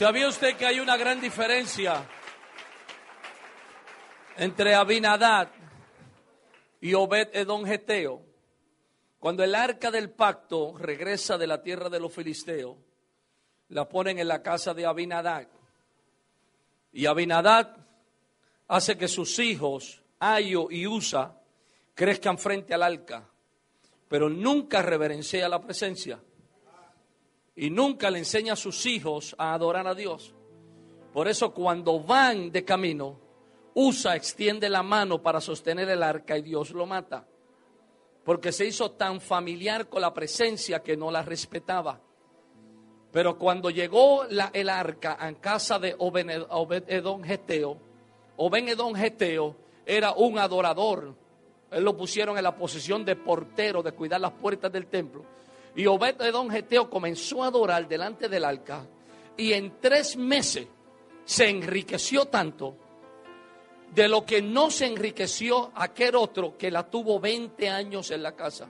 ¿Sabía usted que hay una gran diferencia entre Abinadad y Obed Edom Geteo? Cuando el arca del pacto regresa de la tierra de los filisteos, la ponen en la casa de Abinadad. Y Abinadad hace que sus hijos, Ayo y Usa, crezcan frente al arca, pero nunca reverencia la presencia y nunca le enseña a sus hijos a adorar a Dios. Por eso cuando van de camino, Usa extiende la mano para sostener el arca y Dios lo mata. Porque se hizo tan familiar con la presencia que no la respetaba. Pero cuando llegó la, el arca en casa de Obed-Edom Geteo, Obed-Edom Geteo era un adorador. Él lo pusieron en la posición de portero, de cuidar las puertas del templo. Y Obed Don Geteo comenzó a adorar delante del arca. Y en tres meses se enriqueció tanto de lo que no se enriqueció aquel otro que la tuvo 20 años en la casa.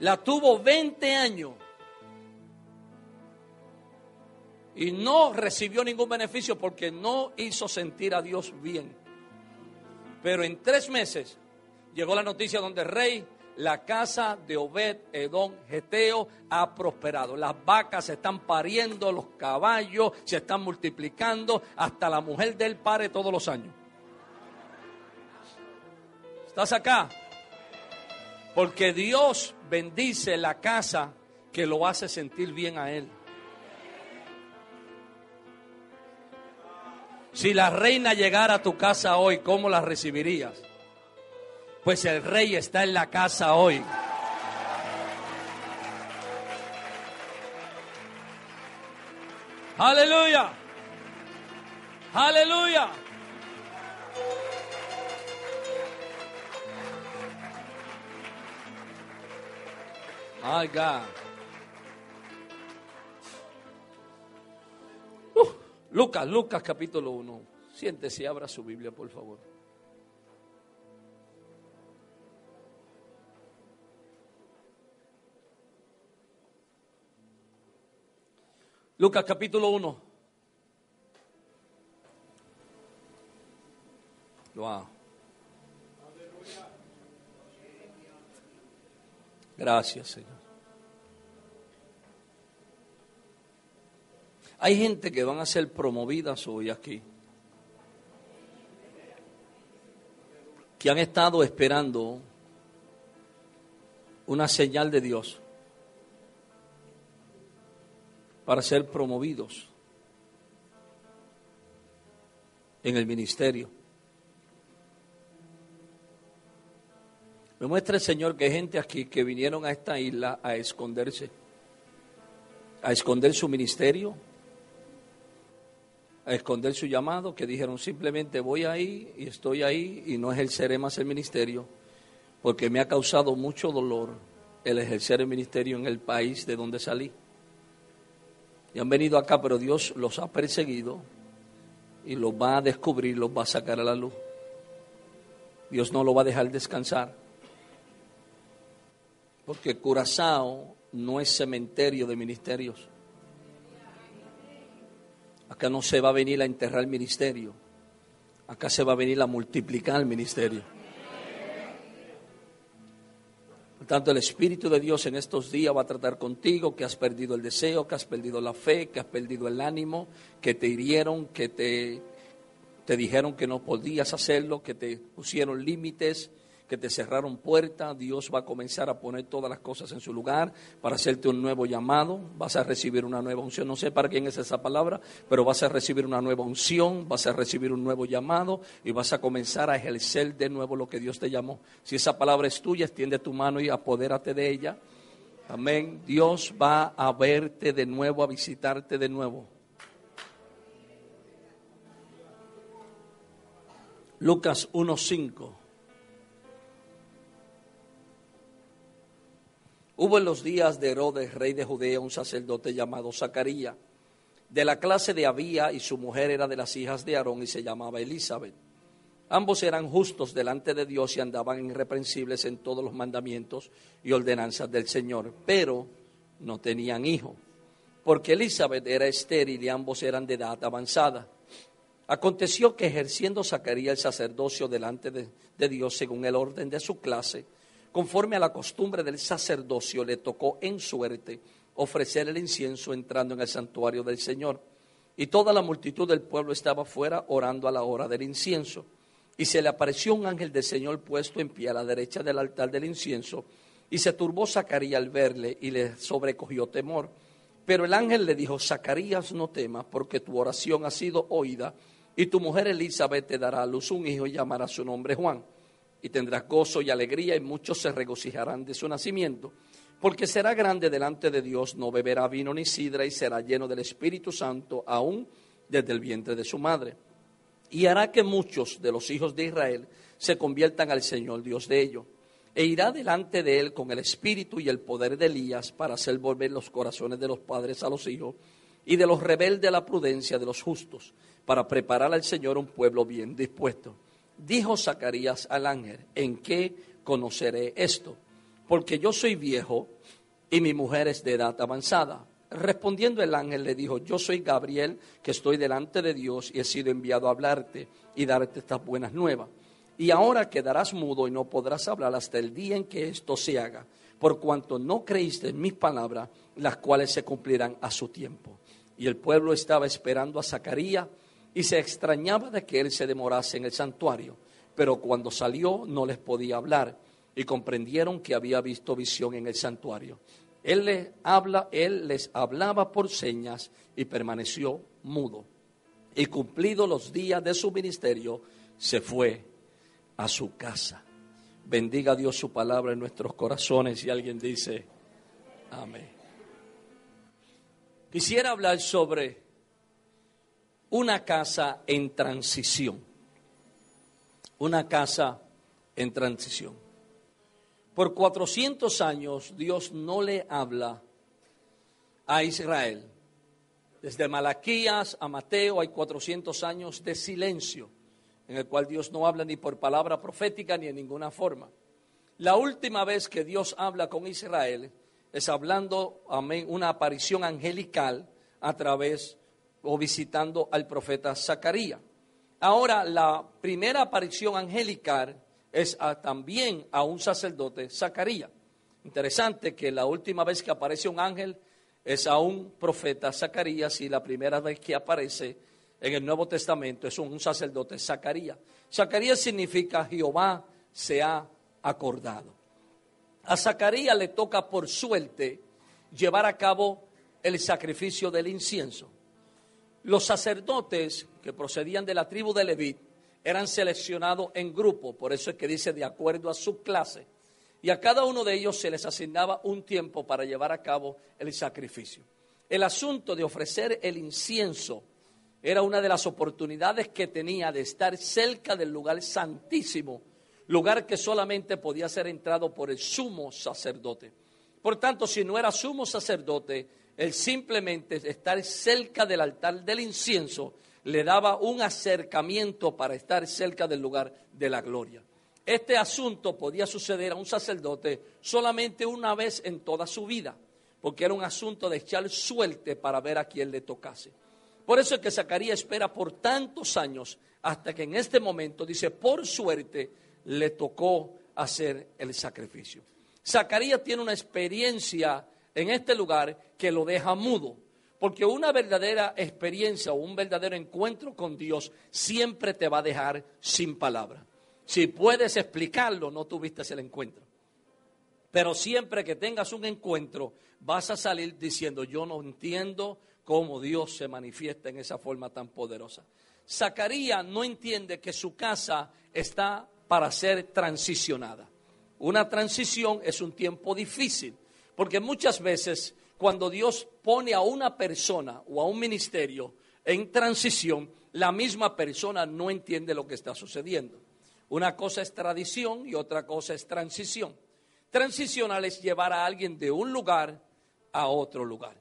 La tuvo 20 años y no recibió ningún beneficio porque no hizo sentir a Dios bien. Pero en tres meses llegó la noticia donde el rey, la casa de Obed Edom Geteo ha prosperado. Las vacas se están pariendo, los caballos se están multiplicando, hasta la mujer del pare todos los años. ¿Estás acá? Porque Dios bendice la casa que lo hace sentir bien a él. Si la reina llegara a tu casa hoy, ¿cómo la recibirías? Pues el rey está en la casa hoy. Aleluya. Aleluya. My God. Uh, Lucas, Lucas capítulo 1. Siéntese y abra su Biblia, por favor. Lucas capítulo 1. Wow. Gracias, Señor. Hay gente que van a ser promovidas hoy aquí. Que han estado esperando una señal de Dios para ser promovidos en el ministerio. Me muestra el Señor que hay gente aquí que vinieron a esta isla a esconderse, a esconder su ministerio, a esconder su llamado, que dijeron simplemente voy ahí y estoy ahí y no ejerceré más el ministerio, porque me ha causado mucho dolor el ejercer el ministerio en el país de donde salí y han venido acá, pero Dios los ha perseguido y los va a descubrir, los va a sacar a la luz. Dios no lo va a dejar descansar. Porque Curazao no es cementerio de ministerios. Acá no se va a venir a enterrar el ministerio. Acá se va a venir a multiplicar el ministerio. Tanto, el Espíritu de Dios en estos días va a tratar contigo que has perdido el deseo, que has perdido la fe, que has perdido el ánimo, que te hirieron, que te, te dijeron que no podías hacerlo, que te pusieron límites, que te cerraron puertas, Dios va a comenzar a poner todas las cosas en su lugar para hacerte un nuevo llamado, vas a recibir una nueva unción, no sé para quién es esa palabra, pero vas a recibir una nueva unción, vas a recibir un nuevo llamado y vas a comenzar a ejercer de nuevo lo que Dios te llamó. Si esa palabra es tuya, extiende tu mano y apodérate de ella. Amén. Dios va a verte de nuevo, a visitarte de nuevo. Lucas 1.5. Hubo en los días de Herodes, rey de Judea, un sacerdote llamado Zacarías, de la clase de Abía, y su mujer era de las hijas de Aarón y se llamaba Elizabeth. Ambos eran justos delante de Dios y andaban irreprensibles en todos los mandamientos y ordenanzas del Señor, pero no tenían hijo, porque Elizabeth era estéril y ambos eran de edad avanzada. Aconteció que ejerciendo Zacarías el sacerdocio delante de, de, Dios según el orden de su clase, conforme a la costumbre del sacerdocio, le tocó en suerte ofrecer el incienso entrando en el santuario del Señor. Y toda la multitud del pueblo estaba fuera orando a la hora del incienso. Y se le apareció un ángel del Señor puesto en pie a la derecha del altar del incienso. Y se turbó Zacarías al verle y le sobrecogió temor. Pero el ángel le dijo, Zacarías, no temas, porque tu oración ha sido oída y tu mujer Elizabeth te dará a luz un hijo y llamará su nombre Juan. Y tendrás gozo y alegría y muchos se regocijarán de su nacimiento. Porque será grande delante de Dios, no beberá vino ni sidra y será lleno del Espíritu Santo aún desde el vientre de su madre. Y hará que muchos de los hijos de Israel se conviertan al Señor Dios de ellos. E irá delante de él con el espíritu y el poder de Elías para hacer volver los corazones de los padres a los hijos y de los rebeldes a la prudencia de los justos para preparar al Señor un pueblo bien dispuesto. Dijo Zacarías al ángel, ¿en qué conoceré esto? Porque yo soy viejo y mi mujer es de edad avanzada. Respondiendo el ángel le dijo, yo soy Gabriel, que estoy delante de Dios y he sido enviado a hablarte y darte estas buenas nuevas. Y ahora quedarás mudo y no podrás hablar hasta el día en que esto se haga, por cuanto no creíste en mis palabras, las cuales se cumplirán a su tiempo. Y el pueblo estaba esperando a Zacarías y se extrañaba de que él se demorase en el santuario, pero cuando salió no les podía hablar y comprendieron que había visto visión en el santuario. Él les, habla, él les hablaba por señas y permaneció mudo. Y cumplidos los días de su ministerio, se fue a su casa. Bendiga Dios su palabra en nuestros corazones y alguien dice, amén. Quisiera hablar sobre una casa en transición. Una casa en transición. Por 400 años Dios no le habla a Israel. Desde Malaquías a Mateo hay 400 años de silencio en el cual Dios no habla ni por palabra profética ni en ninguna forma. La última vez que Dios habla con Israel es hablando, amén, una aparición angelical a través o visitando al profeta Zacarías. Ahora, la primera aparición angelical es también a un sacerdote Zacarías. Interesante que la última vez que aparece un ángel es a un profeta Zacarías y la primera vez que aparece en el Nuevo Testamento es un sacerdote Zacarías. Zacarías significa Jehová se ha acordado. A Zacarías le toca por suerte llevar a cabo el sacrificio del incienso. Los sacerdotes que procedían de la tribu de Levit eran seleccionados en grupo, por eso es que dice de acuerdo a su clase. Y a cada uno de ellos se les asignaba un tiempo para llevar a cabo el sacrificio. El asunto de ofrecer el incienso era una de las oportunidades que tenía de estar cerca del lugar santísimo, lugar que solamente podía ser entrado por el sumo sacerdote. Por tanto, si no era sumo sacerdote, el simplemente estar cerca del altar del incienso le daba un acercamiento para estar cerca del lugar de la gloria. Este asunto podía suceder a un sacerdote solamente una vez en toda su vida, porque era un asunto de echar suerte para ver a quién le tocase. Por eso es que Zacarías espera por tantos años hasta que en este momento dice, por suerte le tocó hacer el sacrificio. Zacarías tiene una experiencia en este lugar que lo deja mudo. Porque una verdadera experiencia o un verdadero encuentro con Dios siempre te va a dejar sin palabra. Si puedes explicarlo, no tuviste el encuentro. Pero siempre que tengas un encuentro, vas a salir diciendo, yo no entiendo cómo Dios se manifiesta en esa forma tan poderosa. Zacarías no entiende que su casa está para ser transicionada. Una transición es un tiempo difícil Porque muchas veces cuando Dios pone a una persona o a un ministerio en transición, la misma persona no entiende lo que está sucediendo. Una cosa es tradición y otra cosa es transición. Transicional es llevar a alguien de un lugar a otro lugar.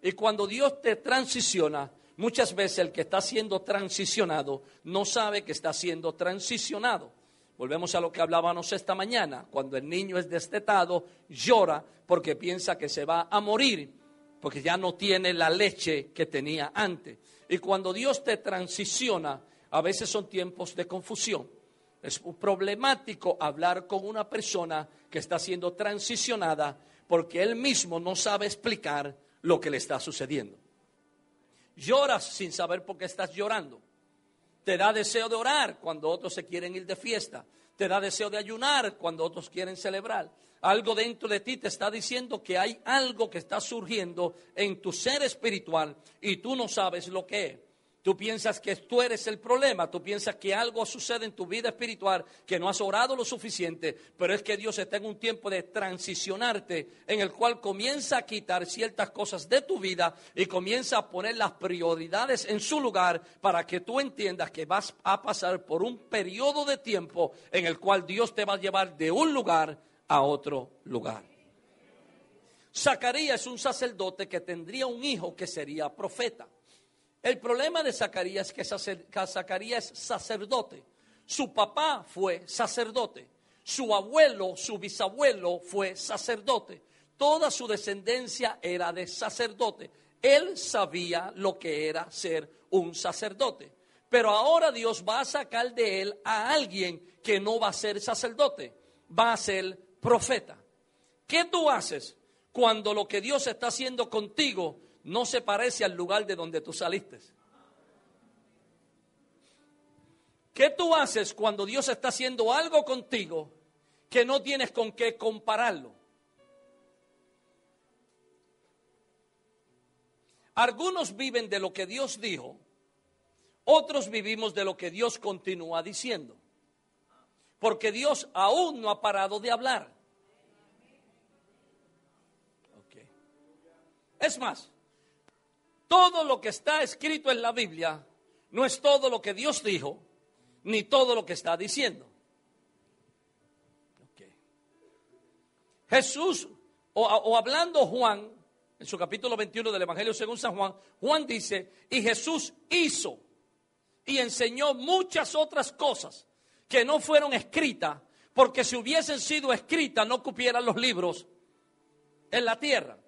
Y cuando Dios te transiciona, muchas veces el que está siendo transicionado no sabe que está siendo transicionado. Volvemos a lo que hablábamos esta mañana. Cuando el niño es destetado, llora porque piensa que se va a morir, porque ya no tiene la leche que tenía antes. Y cuando Dios te transiciona, a veces son tiempos de confusión. Es problemático hablar con una persona que está siendo transicionada porque él mismo no sabe explicar lo que le está sucediendo. Lloras sin saber por qué estás llorando. Te da deseo de orar cuando otros se quieren ir de fiesta. Te da deseo de ayunar cuando otros quieren celebrar. Algo dentro de ti te está diciendo que hay algo que está surgiendo en tu ser espiritual y tú no sabes lo que es. Tú piensas que tú eres el problema, tú piensas que algo sucede en tu vida espiritual, que no has orado lo suficiente, pero es que Dios está en un tiempo de transicionarte en el cual comienza a quitar ciertas cosas de tu vida y comienza a poner las prioridades en su lugar para que tú entiendas que vas a pasar por un periodo de tiempo en el cual Dios te va a llevar de un lugar a otro lugar. Zacarías es un sacerdote que tendría un hijo que sería profeta. El problema de Zacarías es que Zacarías es sacerdote. Su papá fue sacerdote. Su abuelo, su bisabuelo fue sacerdote. Toda su descendencia era de sacerdote. Él sabía lo que era ser un sacerdote. Pero ahora Dios va a sacar de él a alguien que no va a ser sacerdote, va a ser profeta. ¿Qué tú haces cuando lo que Dios está haciendo contigo no se parece al lugar de donde tú saliste. ¿Qué tú haces cuando Dios está haciendo algo contigo que no tienes con qué compararlo? Algunos viven de lo que Dios dijo, otros vivimos de lo que Dios continúa diciendo. Porque Dios aún no ha parado de hablar. Es más, todo lo que está escrito en la Biblia no es todo lo que Dios dijo, ni todo lo que está diciendo. Jesús, o, o, hablando Juan, en su capítulo 21 del Evangelio según San Juan, Juan dice, y Jesús hizo y enseñó muchas otras cosas que no fueron escritas, porque si hubiesen sido escritas no cupieran los libros en la tierra.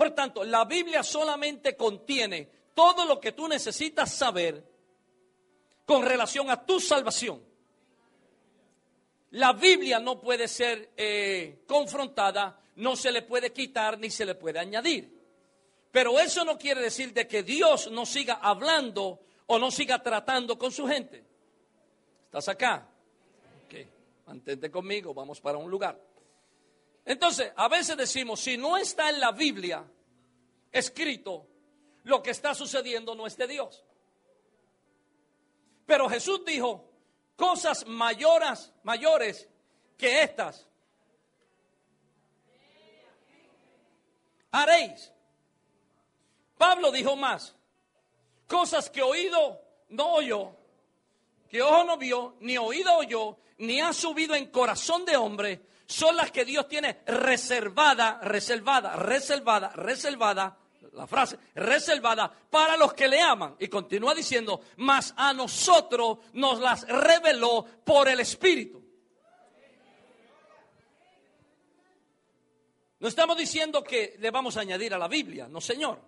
Por tanto, la Biblia solamente contiene todo lo que tú necesitas saber con relación a tu salvación. La Biblia no puede ser eh, confrontada, no se le puede quitar ni se le puede añadir. Pero eso no quiere decir de que Dios no siga hablando o no siga tratando con su gente. ¿Estás acá? Ok, mantente conmigo, vamos para un lugar. Entonces, a veces decimos, si no está en la Biblia escrito, lo que está sucediendo no es de Dios. Pero Jesús dijo, cosas mayores, mayores que estas haréis. Pablo dijo más, cosas que oído no oyó, que ojo no vio, ni oído oyó, ni ha subido en corazón de hombre, son las que Dios tiene reservada, reservada, reservada, reservada, la frase, reservada para los que le aman. Y continúa diciendo, mas a nosotros nos las reveló por el Espíritu. No estamos diciendo que le vamos a añadir a la Biblia, no señor.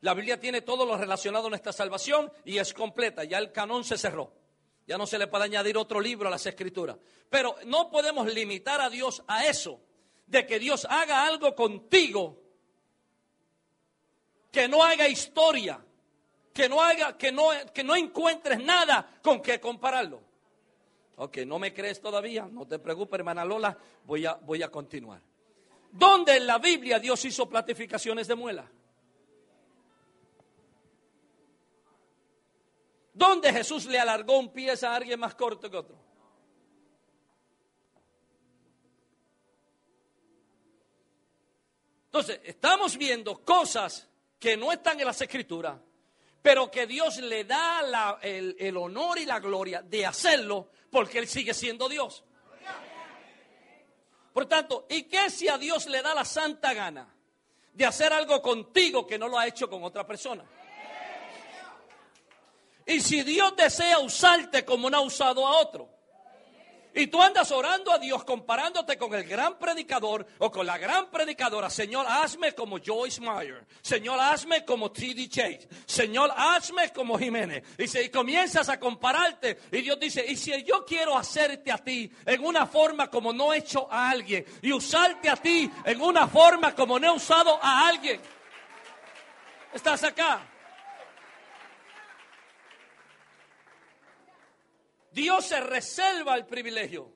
La Biblia tiene todo lo relacionado a nuestra salvación y es completa, ya el canón se cerró. Ya no se le puede añadir otro libro a las escrituras. Pero no podemos limitar a Dios a eso, de que Dios haga algo contigo, que no haga historia, que no haga, que no, que no encuentres nada con que compararlo. Ok, no me crees todavía, no te preocupes, hermana Lola, voy a, voy a continuar. ¿Dónde en la Biblia Dios hizo platificaciones de muela? ¿Dónde Jesús le alargó un pie a alguien más corto que otro? Entonces, estamos viendo cosas que no están en las escrituras, pero que Dios le da el, el honor y la gloria de hacerlo porque Él sigue siendo Dios. Por tanto, ¿y qué si a Dios le da la santa gana de hacer algo contigo que no lo ha hecho con otra persona? Y si Dios desea usarte como no ha usado a otro. Y tú andas orando a Dios comparándote con el gran predicador o con la gran predicadora. Señor, hazme como Joyce Meyer. Señor, hazme como T.D. Chase. Señor, hazme como Jiménez. Y, si comienzas a compararte. Y Dios dice, y si yo quiero hacerte a ti en una forma como no he hecho a alguien. Y usarte a ti en una forma como no he usado a alguien. ¿Estás acá? Dios se reserva el privilegio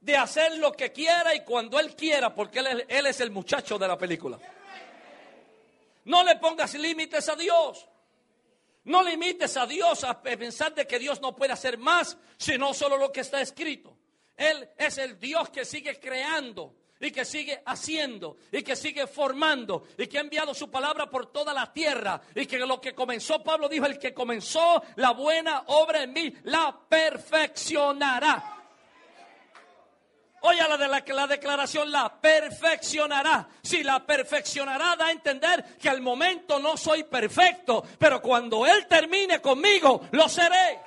de hacer lo que quiera y cuando Él quiera, porque Él, es el muchacho de la película. No le pongas límites a Dios. No limites a Dios a pensar de que Dios no puede hacer más, sino solo lo que está escrito. Él es el Dios que sigue creando y que sigue haciendo y que sigue formando y que ha enviado su palabra por toda la tierra y que lo que comenzó, Pablo dijo, el que comenzó la buena obra en mí, la perfeccionará. Oye la, de la, la declaración, la perfeccionará. Si la perfeccionará, da a entender que al momento no soy perfecto, pero cuando Él termine conmigo, lo seré.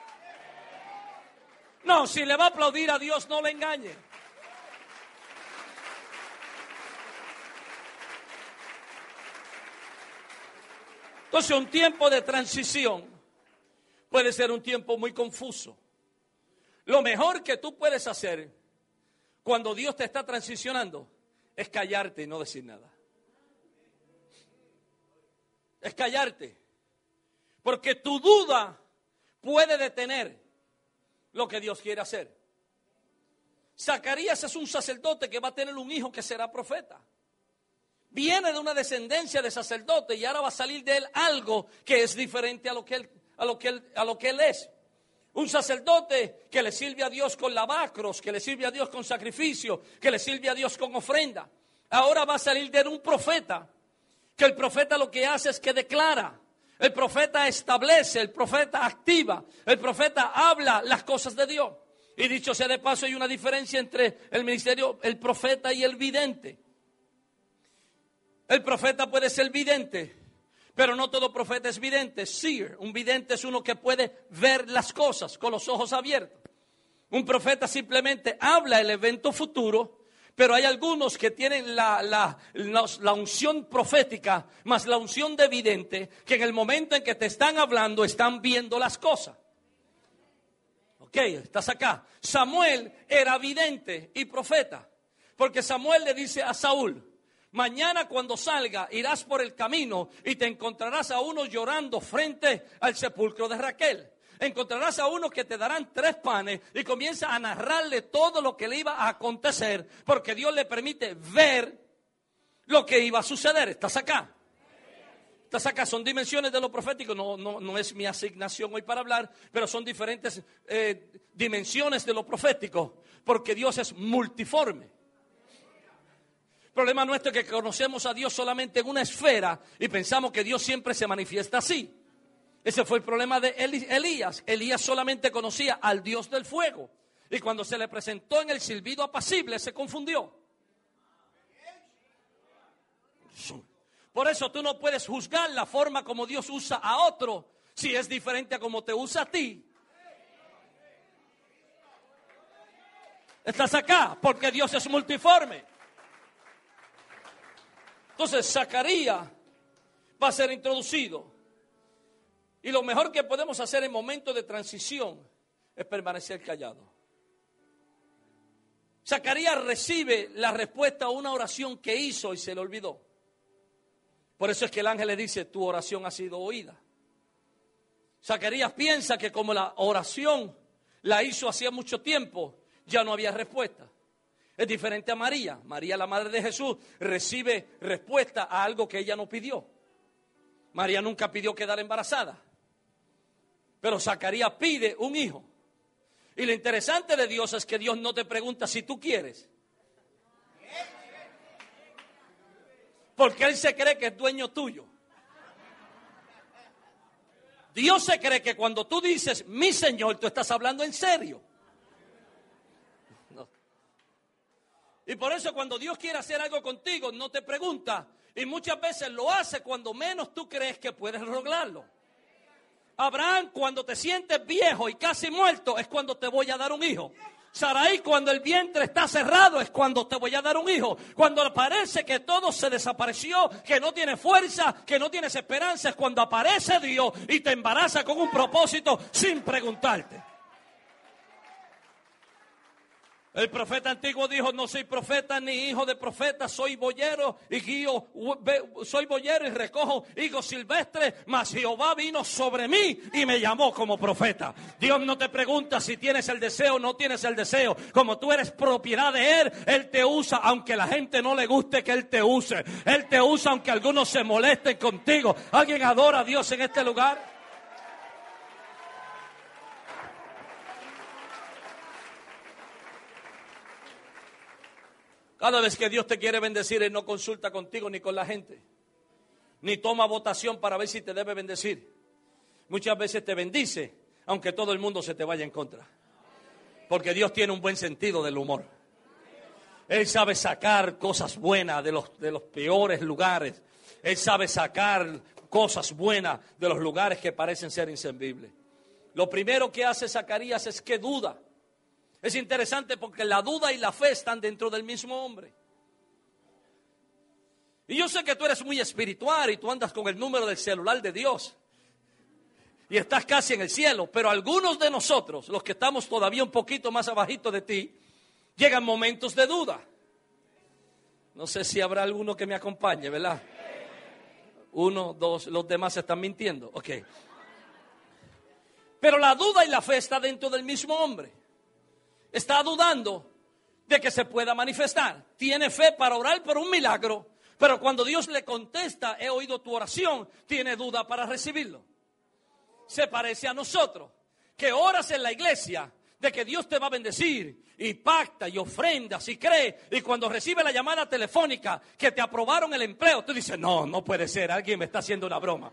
No, si le va a aplaudir a Dios, no le engañe. Entonces un tiempo de transición puede ser un tiempo muy confuso. Lo mejor que tú puedes hacer cuando Dios te está transicionando es callarte y no decir nada. Es callarte. Porque tu duda puede detener lo que Dios quiere hacer. Zacarías es un sacerdote que va a tener un hijo que será profeta viene de una descendencia de sacerdote y ahora va a salir de él algo que es diferente a lo que él, a lo que él, a lo que él es. Un sacerdote que le sirve a Dios con lavacros, que le sirve a Dios con sacrificio, que le sirve a Dios con ofrenda. Ahora va a salir de él un profeta, que el profeta lo que hace es que declara. El profeta establece, el profeta activa, el profeta habla las cosas de Dios. Y dicho sea de paso, hay una diferencia entre el ministerio, el profeta y el vidente. El profeta puede ser vidente, pero no todo profeta es vidente. Seer, un vidente es uno que puede ver las cosas con los ojos abiertos. Un profeta simplemente habla el evento futuro, pero hay algunos que tienen la, la, unción profética más la unción de vidente, que en el momento en que te están hablando están viendo las cosas. Ok, estás acá. Samuel era vidente y profeta, porque Samuel le dice a Saúl, Mañana cuando salga irás por el camino y te encontrarás a uno llorando frente al sepulcro de Raquel. Encontrarás a uno que te darán tres panes y comienza a narrarle todo lo que le iba a acontecer porque Dios le permite ver lo que iba a suceder. ¿Estás acá? ¿Estás acá? Son dimensiones de lo profético. No, no, no es mi asignación hoy para hablar, pero son diferentes eh, dimensiones de lo profético porque Dios es multiforme problema nuestro es que conocemos a Dios solamente en una esfera y pensamos que Dios siempre se manifiesta así. Ese fue el problema de Elías. Elías solamente conocía al Dios del fuego. Y cuando se le presentó en el silbido apacible, se confundió. Por eso tú no puedes juzgar la forma como Dios usa a otro si es diferente a como te usa a ti. Estás acá porque Dios es multiforme. Entonces, Zacarías va a ser introducido. Y lo mejor que podemos hacer en momentos de transición es permanecer callado. Zacarías recibe la respuesta a una oración que hizo y se le olvidó. Por eso es que el ángel le dice, tu oración ha sido oída. Zacarías piensa que como la oración la hizo hacía mucho tiempo, ya no había respuesta. Es diferente a María. María, la madre de Jesús, recibe respuesta a algo que ella no pidió. María nunca pidió quedar embarazada. Pero Zacarías pide un hijo. Y lo interesante de Dios es que Dios no te pregunta si tú quieres. Porque Él se cree que es dueño tuyo. Dios se cree que cuando tú dices, mi Señor, tú estás hablando en serio. Y por eso cuando Dios quiere hacer algo contigo, no te pregunta. Y muchas veces lo hace cuando menos tú crees que puedes lograrlo. Abraham, cuando te sientes viejo y casi muerto, es cuando te voy a dar un hijo. Saraí, cuando el vientre está cerrado, es cuando te voy a dar un hijo. Cuando parece que todo se desapareció, que no tiene fuerza, que no tienes esperanza, es cuando aparece Dios y te embaraza con un propósito sin preguntarte. El profeta antiguo dijo, no soy profeta ni hijo de profeta, soy boyero y guío, soy boyero y recojo higos silvestres, mas Jehová vino sobre mí y me llamó como profeta. Dios no te pregunta si tienes el deseo o no tienes el deseo. Como tú eres propiedad de Él, Él te usa aunque la gente no le guste que Él te use. Él te usa aunque algunos se molesten contigo. ¿Alguien adora a Dios en este lugar? Cada vez que Dios te quiere bendecir, Él no consulta contigo ni con la gente. Ni toma votación para ver si te debe bendecir. Muchas veces te bendice, aunque todo el mundo se te vaya en contra. Porque Dios tiene un buen sentido del humor. Él sabe sacar cosas buenas de los, de los peores lugares. Él sabe sacar cosas buenas de los lugares que parecen ser inservibles. Lo primero que hace Zacarías es que duda. Es interesante porque la duda y la fe están dentro del mismo hombre. Y yo sé que tú eres muy espiritual y tú andas con el número del celular de Dios. Y estás casi en el cielo. Pero algunos de nosotros, los que estamos todavía un poquito más abajito de ti, llegan momentos de duda. No sé si habrá alguno que me acompañe, ¿verdad? Uno, dos, los demás están mintiendo. Ok. Pero la duda y la fe está dentro del mismo hombre está dudando de que se pueda manifestar. Tiene fe para orar por un milagro, pero cuando Dios le contesta, he oído tu oración, tiene duda para recibirlo. Se parece a nosotros, que oras en la iglesia de que Dios te va a bendecir y pacta y ofrendas y cree y cuando recibe la llamada telefónica que te aprobaron el empleo, tú dices, no, no puede ser, alguien me está haciendo una broma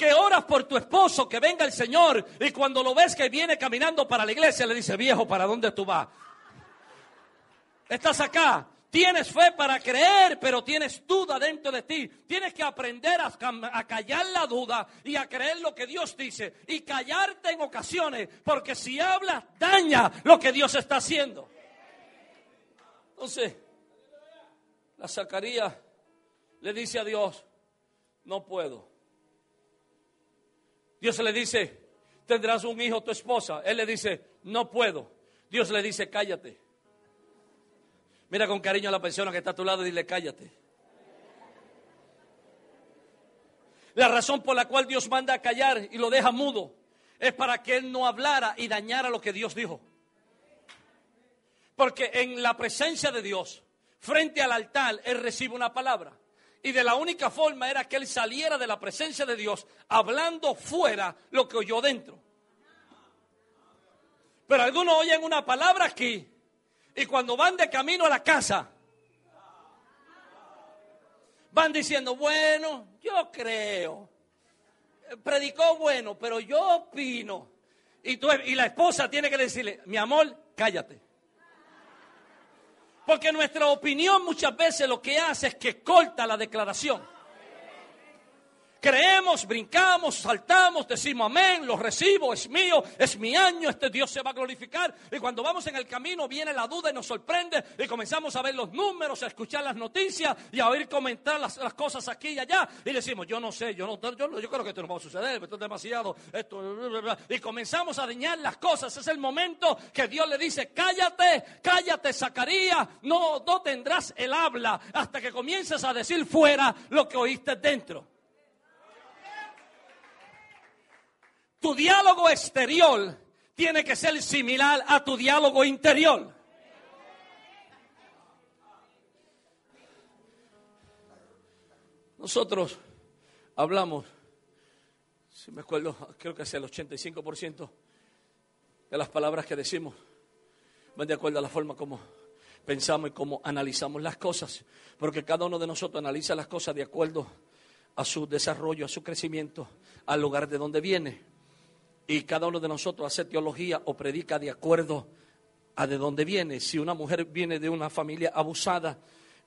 que oras por tu esposo, que venga el Señor, y cuando lo ves que viene caminando para la iglesia, le dice, viejo, ¿para dónde tú vas? Estás acá, tienes fe para creer, pero tienes duda dentro de ti. Tienes que aprender a, a, callar la duda y a creer lo que Dios dice. Y callarte en ocasiones, porque si hablas, daña lo que Dios está haciendo. Entonces, la Zacarías le dice a Dios, no puedo. Dios le dice, tendrás un hijo, tu esposa. Él le dice, no puedo. Dios le dice, cállate. Mira con cariño a la persona que está a tu lado y dile, cállate. La razón por la cual Dios manda a callar y lo deja mudo es para que él no hablara y dañara lo que Dios dijo. Porque en la presencia de Dios, frente al altar, él recibe una palabra. Y de la única forma era que él saliera de la presencia de Dios hablando fuera lo que oyó dentro. Pero algunos oyen una palabra aquí y cuando van de camino a la casa van diciendo, bueno, yo creo. Predicó bueno, pero yo opino. Y, tú, y la esposa tiene que decirle, mi amor, cállate. Porque nuestra opinión muchas veces lo que hace es que corta la declaración. Creemos, brincamos, saltamos, decimos amén, lo recibo, es mío, es mi año, este Dios se va a glorificar. Y cuando vamos en el camino viene la duda y nos sorprende y comenzamos a ver los números, a escuchar las noticias y a oír comentar las, cosas aquí y allá. Y decimos, yo no sé, yo no, yo, yo creo que esto no va a suceder, esto es demasiado, esto, y comenzamos a dañar las cosas. Es el momento que Dios le dice, cállate, cállate, Zacarías, no, no tendrás el habla hasta que comiences a decir fuera lo que oíste dentro. Tu diálogo exterior tiene que ser similar a tu diálogo interior. Nosotros hablamos, si me acuerdo, creo que es el 85% de las palabras que decimos van de acuerdo a la forma como pensamos y cómo analizamos las cosas. Porque cada uno de nosotros analiza las cosas de acuerdo a su desarrollo, a su crecimiento, al lugar de donde viene. Y cada uno de nosotros hace teología o predica de acuerdo a de dónde viene. Si una mujer viene de una familia abusada,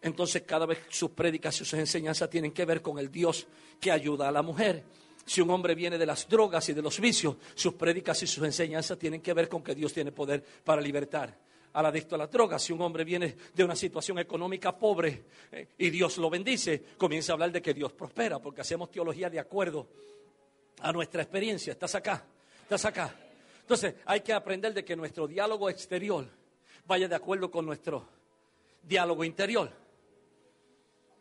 entonces cada vez sus prédicas, sus enseñanzas tienen que ver con el Dios que ayuda a la mujer. Si un hombre viene de las drogas y de los vicios, sus prédicas y sus enseñanzas tienen que ver con que Dios tiene poder para libertar al adicto a las drogas. Si un hombre viene de una situación económica pobre eh, y Dios lo bendice, comienza a hablar de que Dios prospera, porque hacemos teología de acuerdo a nuestra experiencia. ¿Estás acá? ¿Estás acá? Entonces hay que aprender de que nuestro diálogo exterior vaya de acuerdo con nuestro diálogo interior.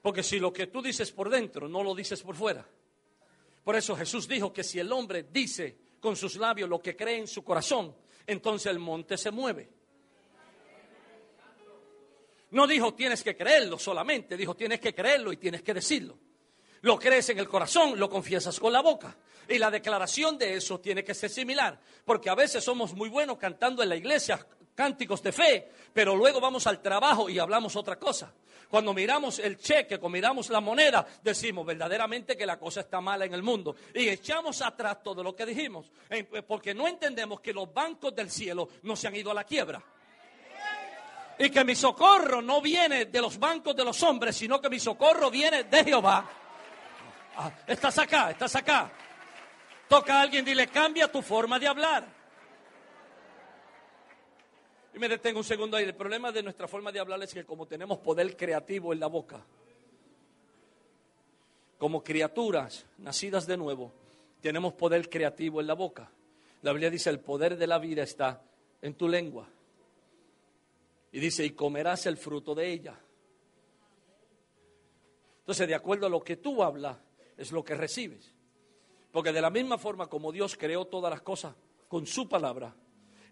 Porque si lo que tú dices por dentro no lo dices por fuera. Por eso Jesús dijo que si el hombre dice con sus labios lo que cree en su corazón, entonces el monte se mueve. No dijo tienes que creerlo solamente, dijo tienes que creerlo y tienes que decirlo. Lo crees en el corazón, lo confiesas con la boca. Y la declaración de eso tiene que ser similar, porque a veces somos muy buenos cantando en la iglesia cánticos de fe, pero luego vamos al trabajo y hablamos otra cosa. Cuando miramos el cheque, cuando miramos la moneda, decimos verdaderamente que la cosa está mala en el mundo. Y echamos atrás todo lo que dijimos, eh, porque no entendemos que los bancos del cielo no se han ido a la quiebra. Y que mi socorro no viene de los bancos de los hombres, sino que mi socorro viene de Jehová. Ah, estás acá, estás acá. Toca a alguien dile, cambia tu forma de hablar. Y me detengo un segundo ahí. El problema de nuestra forma de hablar es que como tenemos poder creativo en la boca, como criaturas nacidas de nuevo, tenemos poder creativo en la boca. La Biblia dice, el poder de la vida está en tu lengua. Y dice, y comerás el fruto de ella. Entonces, de acuerdo a lo que tú hablas, es lo que recibes. Porque de la misma forma como Dios creó todas las cosas con su palabra,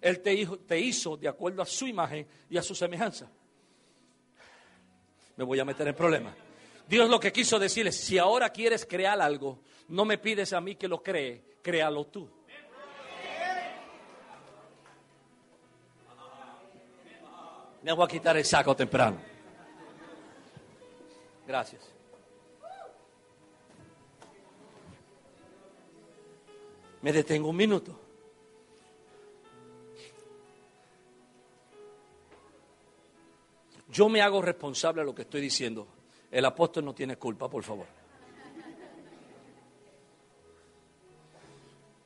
él te hizo, te hizo de acuerdo a su imagen y a su semejanza. Me voy a meter en problemas. Dios lo que quiso decir es, si ahora quieres crear algo, no me pides a mí que lo cree, créalo tú. Me voy a quitar el saco temprano. Gracias. Me detengo un minuto. Yo me hago responsable de lo que estoy diciendo. El apóstol no tiene culpa, por favor.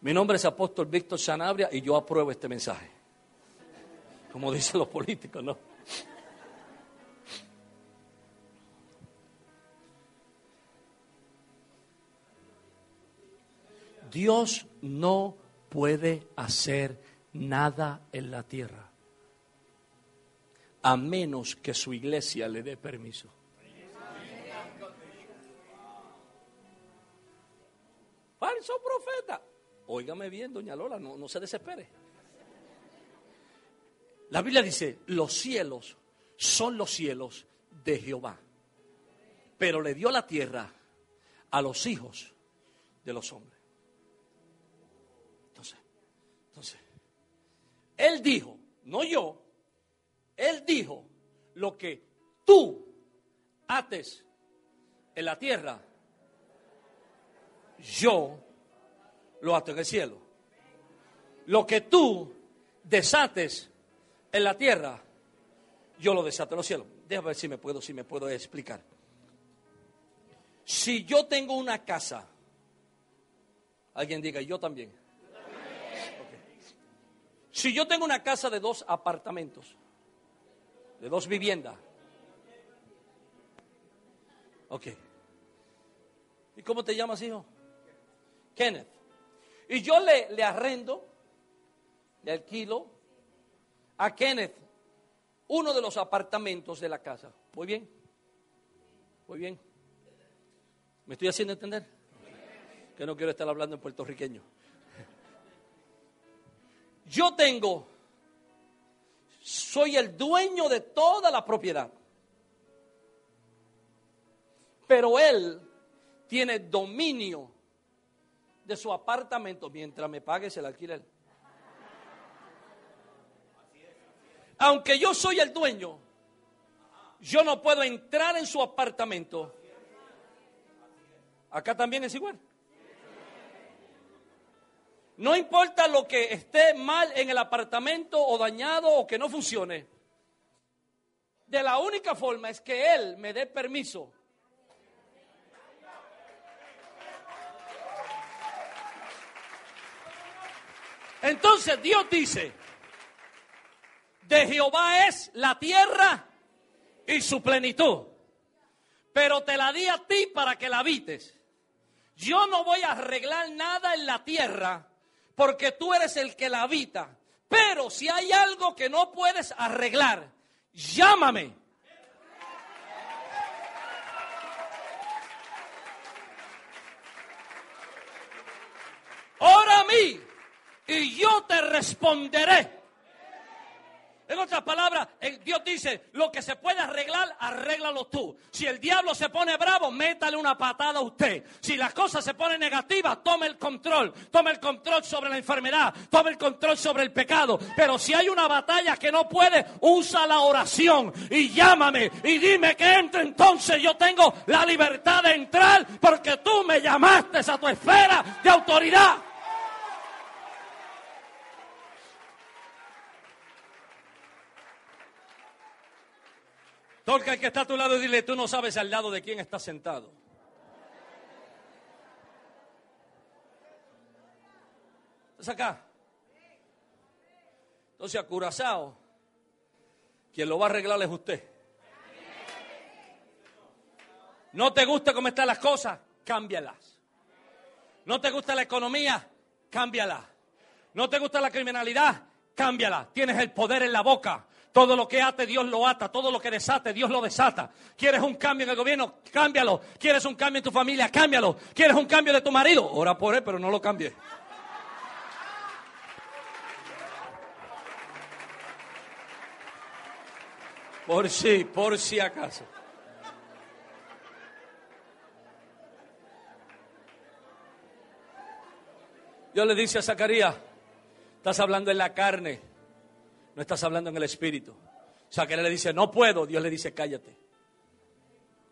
Mi nombre es apóstol Víctor Sanabria y yo apruebo este mensaje. Como dicen los políticos, ¿no? Dios no puede hacer nada en la tierra a menos que su iglesia le dé permiso. Falso profeta. Óigame bien, doña Lola, no, no se desespere. La Biblia dice, los cielos son los cielos de Jehová, pero le dio la tierra a los hijos de los hombres. Entonces, él dijo, no yo, él dijo, lo que tú ates en la tierra, yo lo ato en el cielo. Lo que tú desates en la tierra, yo lo desato en los cielos. Déjame ver si me puedo, si me puedo explicar. Si yo tengo una casa, alguien diga, yo también. Si yo tengo una casa de dos apartamentos, de dos viviendas. Ok. ¿Y cómo te llamas, hijo? Kenneth. Y yo le, le arrendo, le alquilo a Kenneth uno de los apartamentos de la casa. ¿Muy bien? ¿Muy bien? ¿Me estoy haciendo entender? Que no quiero estar hablando en puertorriqueño. Yo tengo soy el dueño de toda la propiedad. Pero él tiene dominio de su apartamento mientras me pagues el alquiler. Aunque yo soy el dueño, yo no puedo entrar en su apartamento. Acá también es igual. No importa lo que esté mal en el apartamento o dañado o que no funcione. De la única forma es que Él me dé permiso. Entonces Dios dice, de Jehová es la tierra y su plenitud, pero te la di a ti para que la habites. Yo no voy a arreglar nada en la tierra porque tú eres el que la habita. Pero si hay algo que no puedes arreglar, llámame. Ora a mí y yo te responderé. En otras palabras, Dios dice, lo que se puede arreglar, arréglalo tú. Si el diablo se pone bravo, métale una patada a usted. Si las cosas se ponen negativas, tome el control. Tome el control sobre la enfermedad, tome el control sobre el pecado. Pero si hay una batalla que no puede, usa la oración y llámame y dime que entre entonces. Yo tengo la libertad de entrar porque tú me llamaste a tu esfera de autoridad. Toca el que está a tu lado y dile, tú no sabes al lado de quién está sentado. ¿Estás acá? Entonces a Curazao, quien lo va a arreglar es usted. ¿No te gusta cómo están las cosas? Cámbialas. ¿No te gusta la economía? Cámbiala. ¿No te gusta la criminalidad? Cámbiala. Tienes el poder en la boca. Todo lo que ate, Dios lo ata. Todo lo que desate, Dios lo desata. ¿Quieres un cambio en el gobierno? Cámbialo. ¿Quieres un cambio en tu familia? Cámbialo. ¿Quieres un cambio de tu marido? Ora por él, pero no lo cambie. Por si, por si acaso. Dios le dice a Zacarías, estás hablando en la carne no estás hablando en el espíritu. O sea, que él le dice, no puedo. Dios le dice, cállate.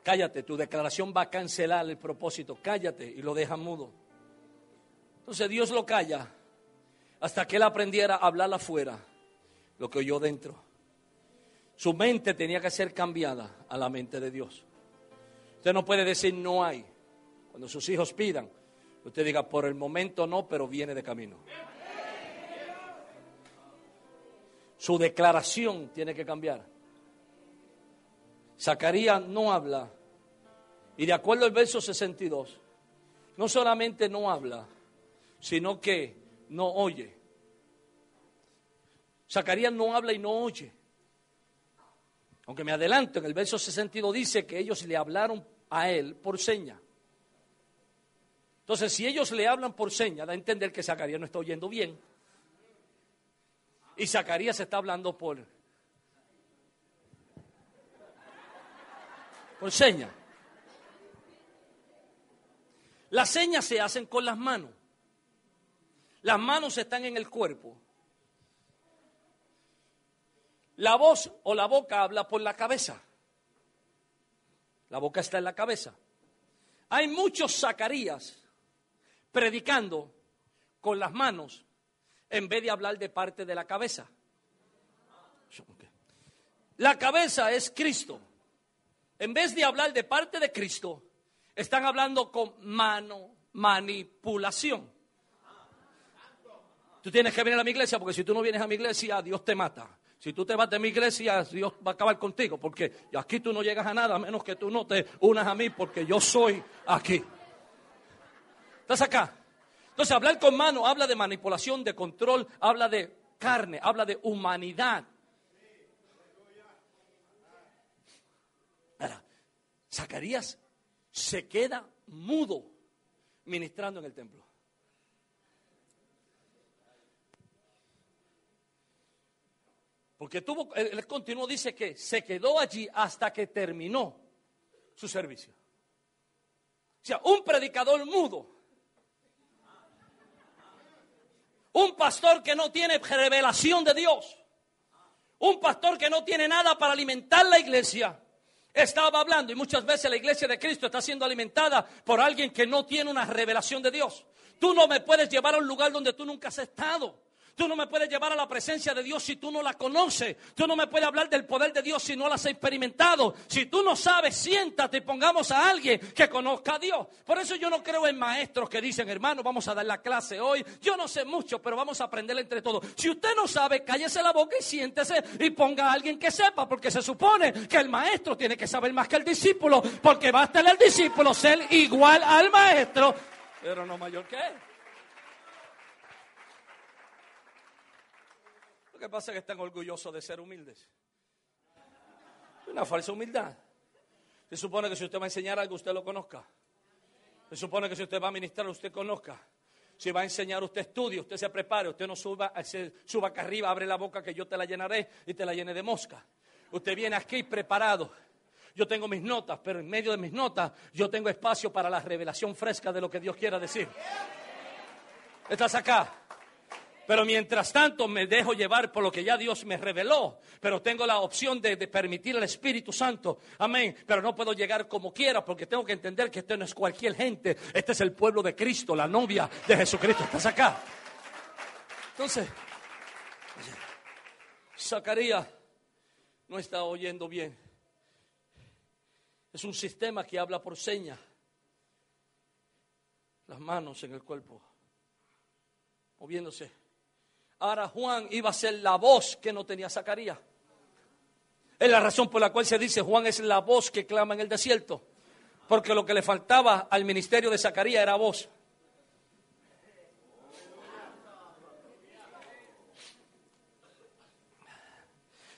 Cállate, tu declaración va a cancelar el propósito. Cállate y lo deja mudo. Entonces Dios lo calla hasta que él aprendiera a hablar afuera lo que oyó dentro. Su mente tenía que ser cambiada a la mente de Dios. Usted no puede decir no hay. Cuando sus hijos pidan, usted diga por el momento no, pero viene de camino. Su declaración tiene que cambiar. Zacarías no habla. Y de acuerdo al verso 62, no solamente no habla, sino que no oye. Zacarías no habla y no oye. Aunque me adelanto, en el verso 62 dice que ellos le hablaron a él por seña. Entonces, si ellos le hablan por seña, da a entender que Zacarías no está oyendo bien. Y Zacarías está hablando por, por señas. Las señas se hacen con las manos. Las manos están en el cuerpo. La voz o la boca habla por la cabeza. La boca está en la cabeza. Hay muchos Zacarías predicando con las manos en vez de hablar de parte de la cabeza. La cabeza es Cristo. En vez de hablar de parte de Cristo, están hablando con mano, manipulación. Tú tienes que venir a mi iglesia porque si tú no vienes a mi iglesia, Dios te mata. Si tú te vas de mi iglesia, Dios va a acabar contigo porque aquí tú no llegas a nada a menos que tú no te unas a mí porque yo soy aquí. ¿Estás acá? Entonces, hablar con mano habla de manipulación, de control, habla de carne, habla de humanidad. Ahora, Zacarías se queda mudo ministrando en el templo. Porque tuvo, el continuo dice que se quedó allí hasta que terminó su servicio. O sea, un predicador mudo Un pastor que no tiene revelación de Dios. Un pastor que no tiene nada para alimentar la iglesia. estaba hablando y muchas veces la iglesia de Cristo está siendo alimentada por alguien que no tiene una revelación de Dios. Tú no me puedes llevar a un lugar donde tú nunca has estado. Tú no me puedes llevar a la presencia de Dios si tú no la conoces. Tú no me puedes hablar del poder de Dios si no la has experimentado. Si tú no sabes, siéntate y pongamos a alguien que conozca a Dios. Por eso yo no creo en maestros que dicen, hermano, vamos a dar la clase hoy. Yo no sé mucho, pero vamos a aprender entre todos. Si usted no sabe, cállese la boca y siéntese y ponga a alguien que sepa, porque se supone que el maestro tiene que saber más que el discípulo, porque basta el discípulo ser igual al maestro, pero no mayor que él. Que pasa es que están orgullosos de ser humildes. Una falsa humildad. Se supone que si usted va a enseñar algo, usted lo conozca. Se supone que si usted va a ministrar, usted conozca. Si va a enseñar, usted estudie, usted se prepare, usted no suba, suba acá arriba, abre la boca que yo te la llenaré y te la llene de mosca. Usted viene aquí preparado. Yo tengo mis notas, pero en medio de mis notas yo tengo espacio para la revelación fresca de lo que Dios quiera decir. Estás acá. Pero mientras tanto me dejo llevar por lo que ya Dios me reveló. Pero tengo la opción de, permitir al Espíritu Santo. Amén. Pero no puedo llegar como quiera porque tengo que entender que este no es cualquier gente. Este es el pueblo de Cristo, la novia de Jesucristo. Estás acá. Entonces, Zacarías no está oyendo bien. Es un sistema que habla por señas. Las manos en el cuerpo, moviéndose. Ahora Juan iba a ser la voz que no tenía Zacarías. Es la razón por la cual se dice Juan es la voz que clama en el desierto. Porque lo que le faltaba al ministerio de Zacarías era voz.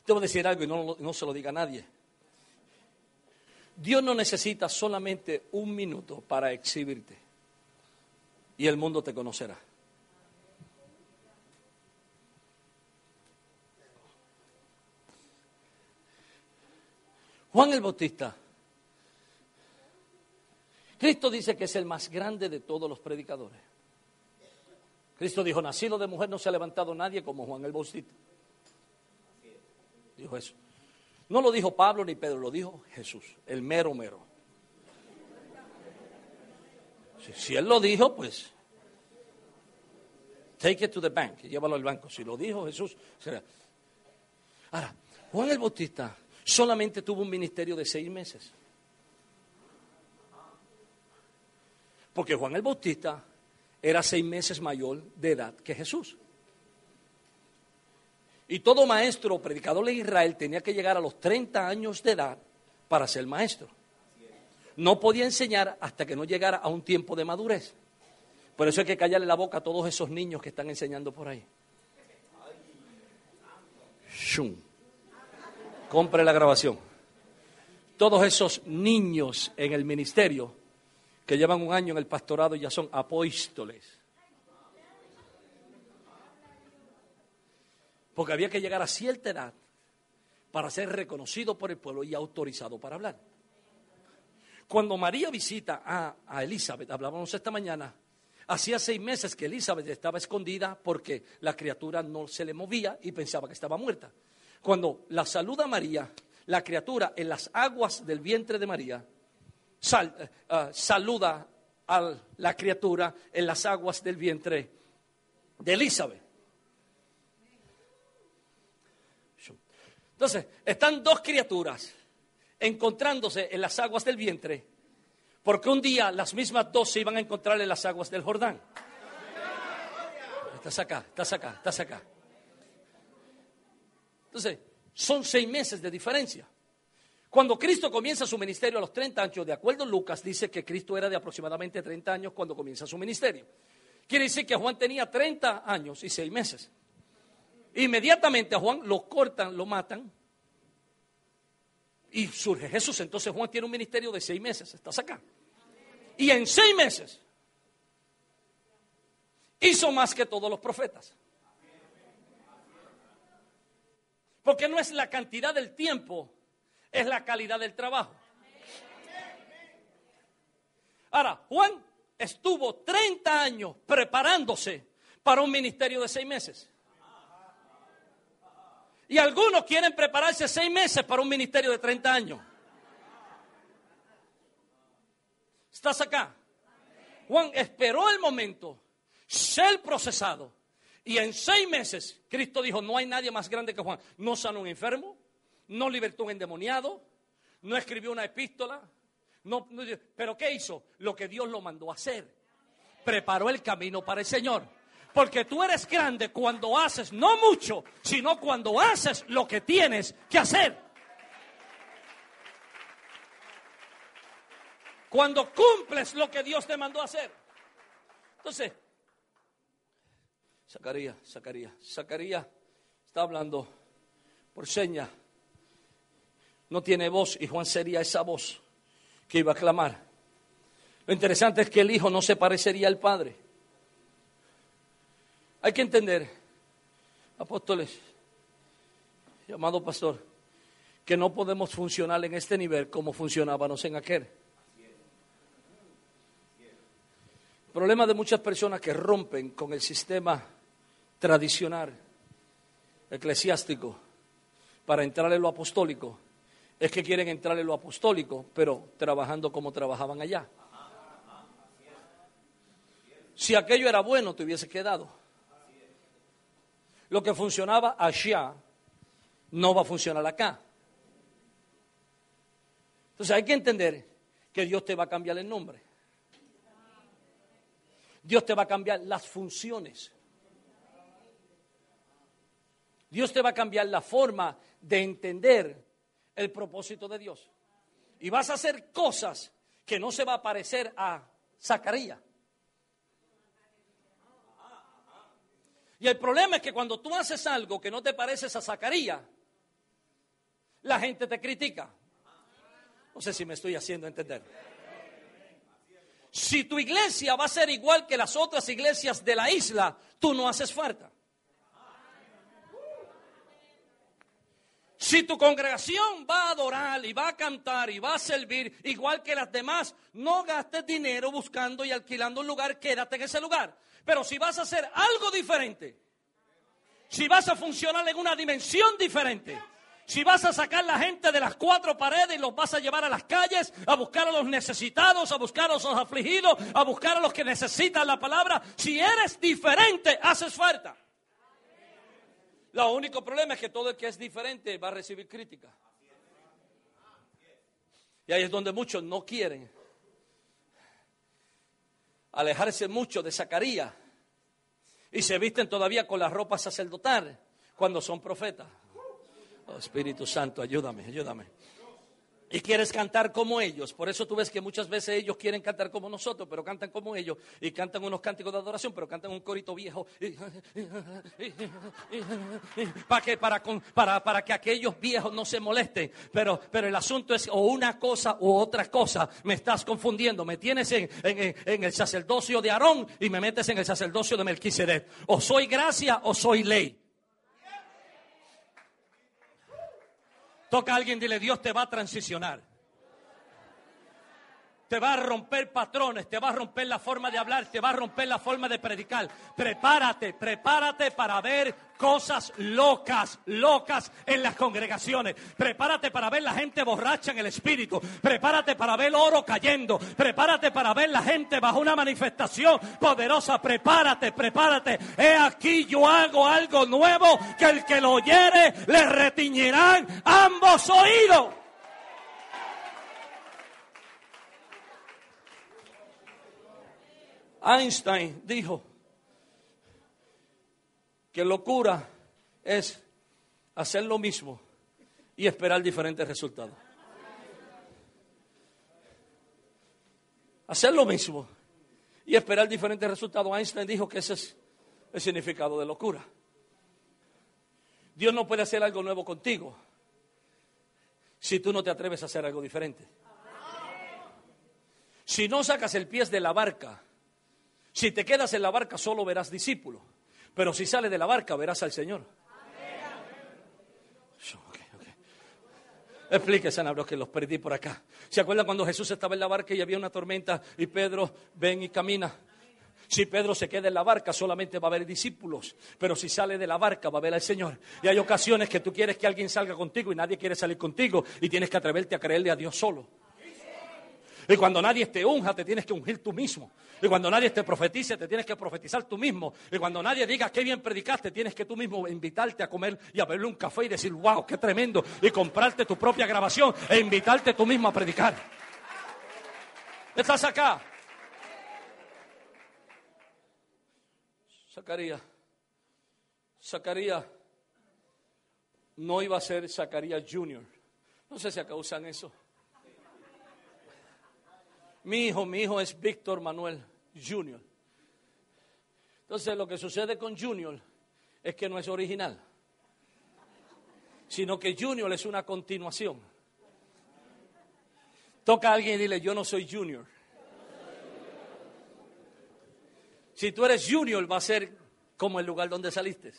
Debo decir algo y no, se lo diga a nadie. Dios no necesita solamente un minuto para exhibirte. Y el mundo te conocerá. Juan el Bautista. Cristo dice que es el más grande de todos los predicadores. Cristo dijo, nacido de mujer no se ha levantado nadie como Juan el Bautista. Dijo eso. No lo dijo Pablo ni Pedro, lo dijo Jesús, el mero mero. Si, él lo dijo, pues take it to the bank, llévalo al banco. Si lo dijo Jesús, será. Ahora, Juan el Bautista solamente tuvo un ministerio de seis meses. Porque Juan el Bautista era seis meses mayor de edad que Jesús. Y todo maestro predicador de Israel tenía que llegar a los 30 años de edad para ser maestro. No podía enseñar hasta que no llegara a un tiempo de madurez. Por eso hay que callarle la boca a todos esos niños que están enseñando por ahí. Shum compre la grabación. Todos esos niños en el ministerio que llevan un año en el pastorado ya son apóstoles. Porque había que llegar a cierta edad para ser reconocido por el pueblo y autorizado para hablar. Cuando María visita a, a Elizabeth, hablábamos esta mañana, hacía seis meses que Elizabeth estaba escondida porque la criatura no se le movía y pensaba que estaba muerta. Cuando la saluda María, la criatura en las aguas del vientre de María, eh, eh, saluda a la criatura en las aguas del vientre de Elizabeth. Entonces, están dos criaturas encontrándose en las aguas del vientre, porque un día las mismas dos se iban a encontrar en las aguas del Jordán. Estás acá, estás acá, estás acá. Entonces, son seis meses de diferencia. Cuando Cristo comienza su ministerio a los 30 años, de acuerdo Lucas, dice que Cristo era de aproximadamente 30 años cuando comienza su ministerio. Quiere decir que Juan tenía 30 años y seis meses. Inmediatamente a Juan lo cortan, lo matan. Y surge Jesús. Entonces Juan tiene un ministerio de seis meses. Estás acá. Y en seis meses hizo más que todos los profetas. Porque no es la cantidad del tiempo, es la calidad del trabajo. Ahora, Juan estuvo 30 años preparándose para un ministerio de seis meses. Y algunos quieren prepararse seis meses para un ministerio de 30 años. ¿Estás acá? Juan esperó el momento, ser procesado y en seis meses, Cristo dijo, no hay nadie más grande que Juan. No sanó un enfermo, no libertó un endemoniado, no escribió una epístola. No, pero ¿qué hizo? Lo que Dios lo mandó a hacer. Preparó el camino para el Señor. Porque tú eres grande cuando haces no mucho, sino cuando haces lo que tienes que hacer. Cuando cumples lo que Dios te mandó a hacer. Entonces, Zacarías, Zacarías, Zacarías está hablando por seña. No tiene voz y Juan sería esa voz que iba a clamar. Lo interesante es que el hijo no se parecería al padre. Hay que entender, apóstoles, llamado pastor, que no podemos funcionar en este nivel como funcionábamos en aquel. El problema de muchas personas que rompen con el sistema tradicional eclesiástico para entrar en lo apostólico es que quieren entrar en lo apostólico, pero trabajando como trabajaban allá. Si aquello era bueno, te hubiese quedado lo que funcionaba allá no va a funcionar acá. Entonces hay que entender que Dios te va a cambiar el nombre. Dios te va a cambiar las funciones. Dios te va a cambiar la forma de entender el propósito de Dios. Y vas a hacer cosas que no se va a parecer a Zacarías. Y el problema es que cuando tú haces algo que no te pareces a Zacarías, la gente te critica. No sé si me estoy haciendo entender. Si tu iglesia va a ser igual que las otras iglesias de la isla, tú no haces falta. Si tu congregación va a adorar y va a cantar y va a servir igual que las demás, no gastes dinero buscando y alquilando un lugar, quédate en ese lugar. Pero si vas a hacer algo diferente, si vas a funcionar en una dimensión diferente, si vas a sacar la gente de las cuatro paredes y los vas a llevar a las calles, a buscar a los necesitados, a buscar a los afligidos, a buscar a los que necesitan la palabra, si eres diferente, haces falta. Lo único problema es que todo el que es diferente va a recibir crítica. Y ahí es donde muchos no quieren alejarse mucho de Zacarías y se visten todavía con la ropa sacerdotal cuando son profetas. Oh, Espíritu Santo, ayúdame, ayúdame. Y quieres cantar como ellos. Por eso tú ves que muchas veces ellos quieren cantar como nosotros, pero cantan como ellos. Y cantan unos cánticos de adoración, pero cantan un corito viejo. ¿Para, que, para, para, para que aquellos viejos no se molesten. Pero, pero el asunto es o una cosa u otra cosa. Me estás confundiendo. Me tienes en, en, el sacerdocio de Aarón y me metes en el sacerdocio de Melquisedec. O soy gracia o soy ley. Toca a alguien, dile, Dios te va a transicionar. Te va a romper patrones, te va a romper la forma de hablar, te va a romper la forma de predicar. Prepárate, prepárate para ver cosas locas, locas en las congregaciones. Prepárate para ver la gente borracha en el espíritu. Prepárate para ver oro cayendo. Prepárate para ver la gente bajo una manifestación poderosa. Prepárate, prepárate. He aquí yo hago algo nuevo que el que lo oyere le retiñirán ambos oídos. Einstein dijo, que locura es hacer lo mismo y esperar diferentes resultados. Hacer lo mismo y esperar diferentes resultados. Einstein dijo que ese es el significado de locura. Dios no puede hacer algo nuevo contigo si tú no te atreves a hacer algo diferente. Si no sacas el pie de la barca, si te quedas en la barca solo verás discípulos. Pero si sale de la barca, verás al Señor. Explíquese, Ana, que los perdí por acá. ¿Se acuerdan cuando Jesús estaba en la barca y había una tormenta y Pedro ven y camina? Si Pedro se queda en la barca, solamente va a haber discípulos. Pero si sale de la barca, va a ver al Señor. Y hay ocasiones que tú quieres que alguien salga contigo y nadie quiere salir contigo. Y tienes que atreverte a creerle a Dios solo. Y cuando nadie te unja, te tienes que ungir tú mismo. Y cuando nadie te profetice, te tienes que profetizar tú mismo. Y cuando nadie diga qué bien predicaste, tienes que tú mismo invitarte a comer y a beberle un café y decir, wow, qué tremendo. Y comprarte tu propia grabación e invitarte tú mismo a predicar. ¿Estás acá? Zacarías. Zacarías no iba a ser Zacarías Junior. No sé si acá usan eso. Mi hijo, mi hijo es Víctor Manuel Junior. Entonces lo que sucede con Junior es que no es original, sino que Junior es una continuación. Toca a alguien y dile, yo no soy Junior. Si tú eres Junior va a ser como el lugar donde saliste.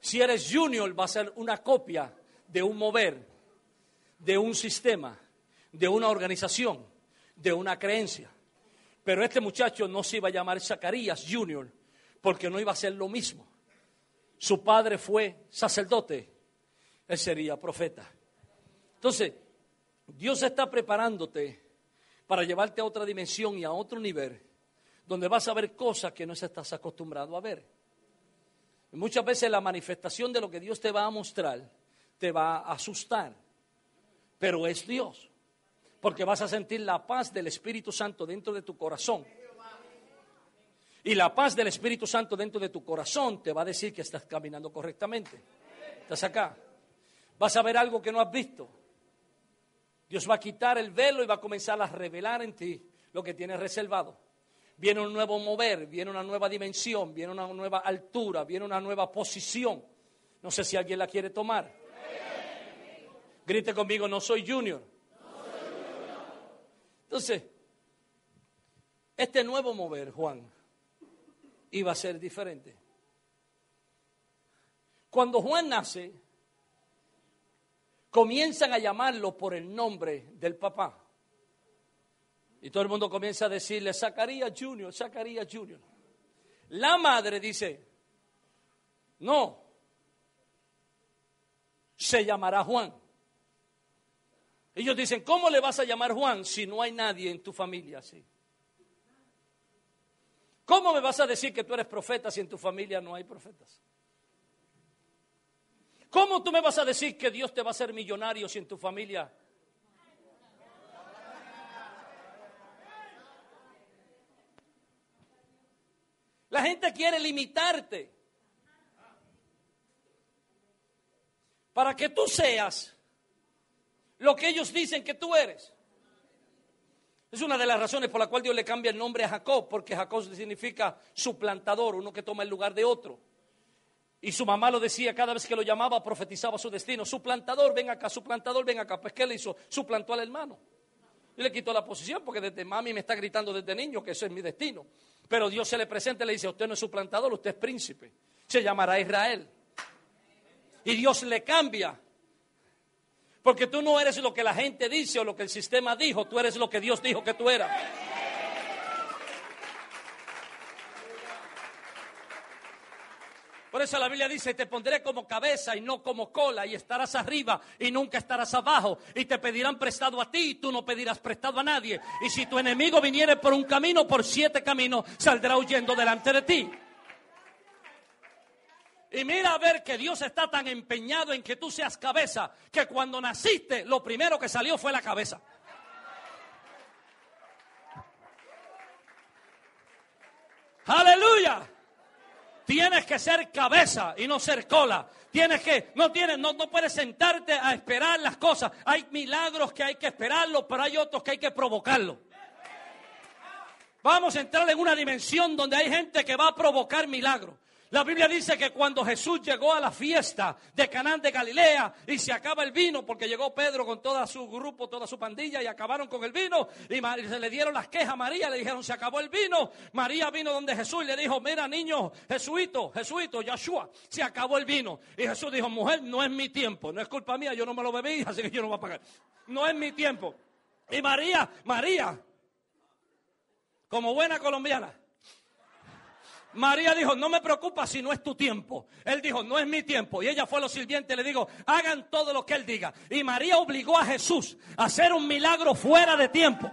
Si eres Junior va a ser una copia de un mover, de un sistema, de una organización, de una creencia. Pero este muchacho no se iba a llamar Zacarías Junior porque no iba a ser lo mismo. Su padre fue sacerdote, él sería profeta. Entonces, Dios está preparándote para llevarte a otra dimensión y a otro nivel, donde vas a ver cosas que no estás acostumbrado a ver. muchas veces la manifestación de lo que Dios te va a mostrar te va a asustar, pero es Dios porque vas a sentir la paz del Espíritu Santo dentro de tu corazón. Y la paz del Espíritu Santo dentro de tu corazón te va a decir que estás caminando correctamente. ¿Estás acá? Vas a ver algo que no has visto. Dios va a quitar el velo y va a comenzar a revelar en ti lo que tienes reservado. Viene un nuevo mover, viene una nueva dimensión, viene una nueva altura, viene una nueva posición. No sé si alguien la quiere tomar. Grite conmigo, no soy junior. Entonces, este nuevo mover, Juan, iba a ser diferente. Cuando Juan nace, comienzan a llamarlo por el nombre del papá. Y todo el mundo comienza a decirle, Zacarías Junior, Zacarías Junior. La madre dice, no, se llamará Juan. Ellos dicen, ¿cómo le vas a llamar Juan si no hay nadie en tu familia así? ¿Cómo me vas a decir que tú eres profeta si en tu familia no hay profetas? ¿Cómo tú me vas a decir que Dios te va a hacer millonario si en tu familia La gente quiere limitarte para que tú seas lo que ellos dicen que tú eres. Es una de las razones por la cual Dios le cambia el nombre a Jacob, porque Jacob significa suplantador, uno que toma el lugar de otro. Y su mamá lo decía cada vez que lo llamaba, profetizaba su destino. Suplantador, ven acá, suplantador, ven acá. Pues ¿qué le hizo? Suplantó al hermano. Y le quitó la posición porque desde mami me está gritando desde niño que eso es mi destino. Pero Dios se le presenta y le dice, usted no es suplantador, usted es príncipe. Se llamará Israel. Y Dios le cambia porque tú no eres lo que la gente dice o lo que el sistema dijo, tú eres lo que Dios dijo que tú eras. Por eso la Biblia dice, te pondré como cabeza y no como cola, y estarás arriba y nunca estarás abajo, y te pedirán prestado a ti y tú no pedirás prestado a nadie. Y si tu enemigo viniere por un camino, por siete caminos, saldrá huyendo delante de ti. Y mira a ver que Dios está tan empeñado en que tú seas cabeza, que cuando naciste lo primero que salió fue la cabeza. Aleluya. Tienes que ser cabeza y no ser cola. Tienes que, no tienes, no, no puedes sentarte a esperar las cosas. Hay milagros que hay que esperarlos, pero hay otros que hay que provocarlos. Vamos a entrar en una dimensión donde hay gente que va a provocar milagros. La Biblia dice que cuando Jesús llegó a la fiesta de Canaán de Galilea y se acaba el vino, porque llegó Pedro con todo su grupo, toda su pandilla y acabaron con el vino y se le dieron las quejas a María, le dijeron se acabó el vino. María vino donde Jesús y le dijo, mira niño, Jesuito, Jesuito, Yahshua, se acabó el vino. Y Jesús dijo, mujer, no es mi tiempo, no es culpa mía, yo no me lo bebí, así que yo no voy a pagar. No es mi tiempo. Y María, María, como buena colombiana, María dijo, no me preocupa si no es tu tiempo. Él dijo, no es mi tiempo. Y ella fue a los sirvientes y le dijo, hagan todo lo que él diga. Y María obligó a Jesús a hacer un milagro fuera de tiempo.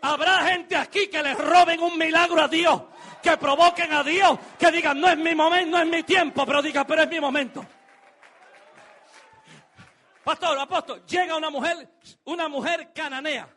Habrá gente aquí que le roben un milagro a Dios, que provoquen a Dios, que digan, no es mi momento, no es mi tiempo, pero diga, pero es mi momento. Pastor, apóstol, llega una mujer, una mujer cananea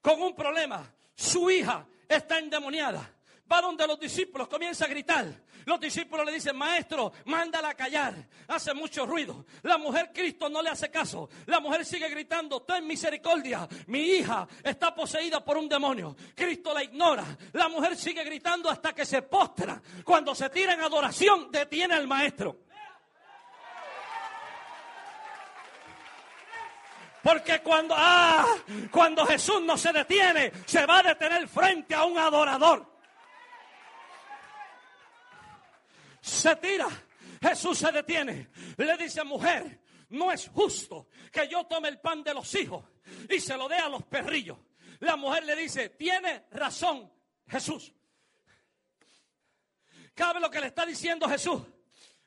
con un problema. Su hija está endemoniada. Va donde los discípulos, comienza a gritar. Los discípulos le dicen, maestro, mándala a callar. Hace mucho ruido. La mujer Cristo no le hace caso. La mujer sigue gritando, ten misericordia. Mi hija está poseída por un demonio. Cristo la ignora. La mujer sigue gritando hasta que se postra. Cuando se tira en adoración, detiene al maestro. Porque cuando, ah, cuando Jesús no se detiene, se va a detener frente a un adorador. Se tira. Jesús se detiene. Le dice, mujer, no es justo que yo tome el pan de los hijos y se lo dé a los perrillos. La mujer le dice, tiene razón Jesús. ¿Cabe lo que le está diciendo Jesús?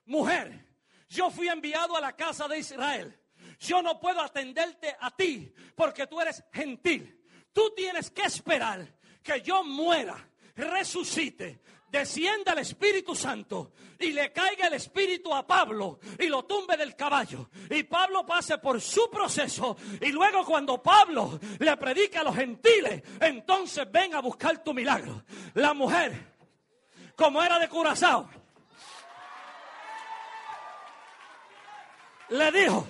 Mujer, yo fui enviado a la casa de Israel yo no puedo atenderte a ti porque tú eres gentil. Tú tienes que esperar que yo muera, resucite, descienda el Espíritu Santo y le caiga el Espíritu a Pablo y lo tumbe del caballo. Y Pablo pase por su proceso. Y luego cuando Pablo le predica a los gentiles, entonces ven a buscar tu milagro. La mujer, como era de Curazao, le dijo,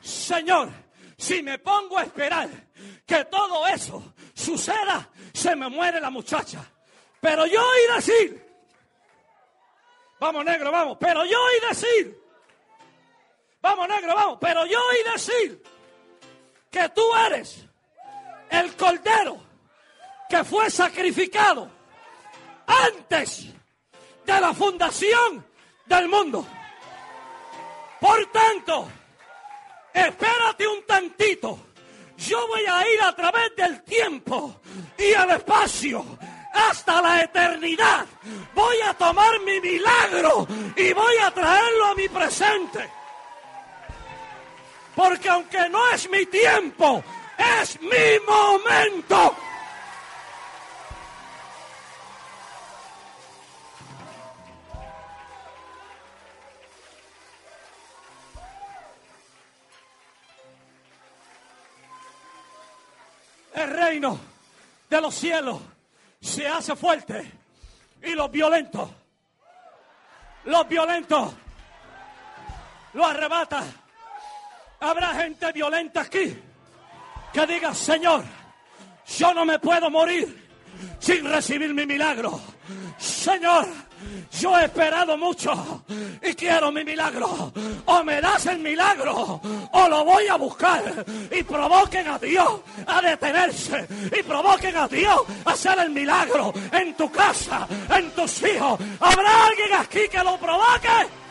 Señor, si me pongo a esperar que todo eso suceda, se me muere la muchacha. Pero yo oí decir, vamos negro, vamos, pero yo oí decir, vamos negro, vamos, pero yo oí decir que tú eres el cordero que fue sacrificado antes de la fundación del mundo. Por tanto, espérate un tantito. Yo voy a ir a través del tiempo y el espacio hasta la eternidad. Voy a tomar mi milagro y voy a traerlo a mi presente. Porque aunque no es mi tiempo, es mi momento. De los cielos se hace fuerte y los violentos, los violentos lo arrebata. Habrá gente violenta aquí que diga, Señor, yo no me puedo morir sin recibir mi milagro. Señor, yo he esperado mucho y quiero mi milagro. O me das el milagro o lo voy a buscar. Y provoquen a Dios a detenerse. Y provoquen a Dios a hacer el milagro en tu casa, en tus hijos. ¿Habrá alguien aquí que lo provoque?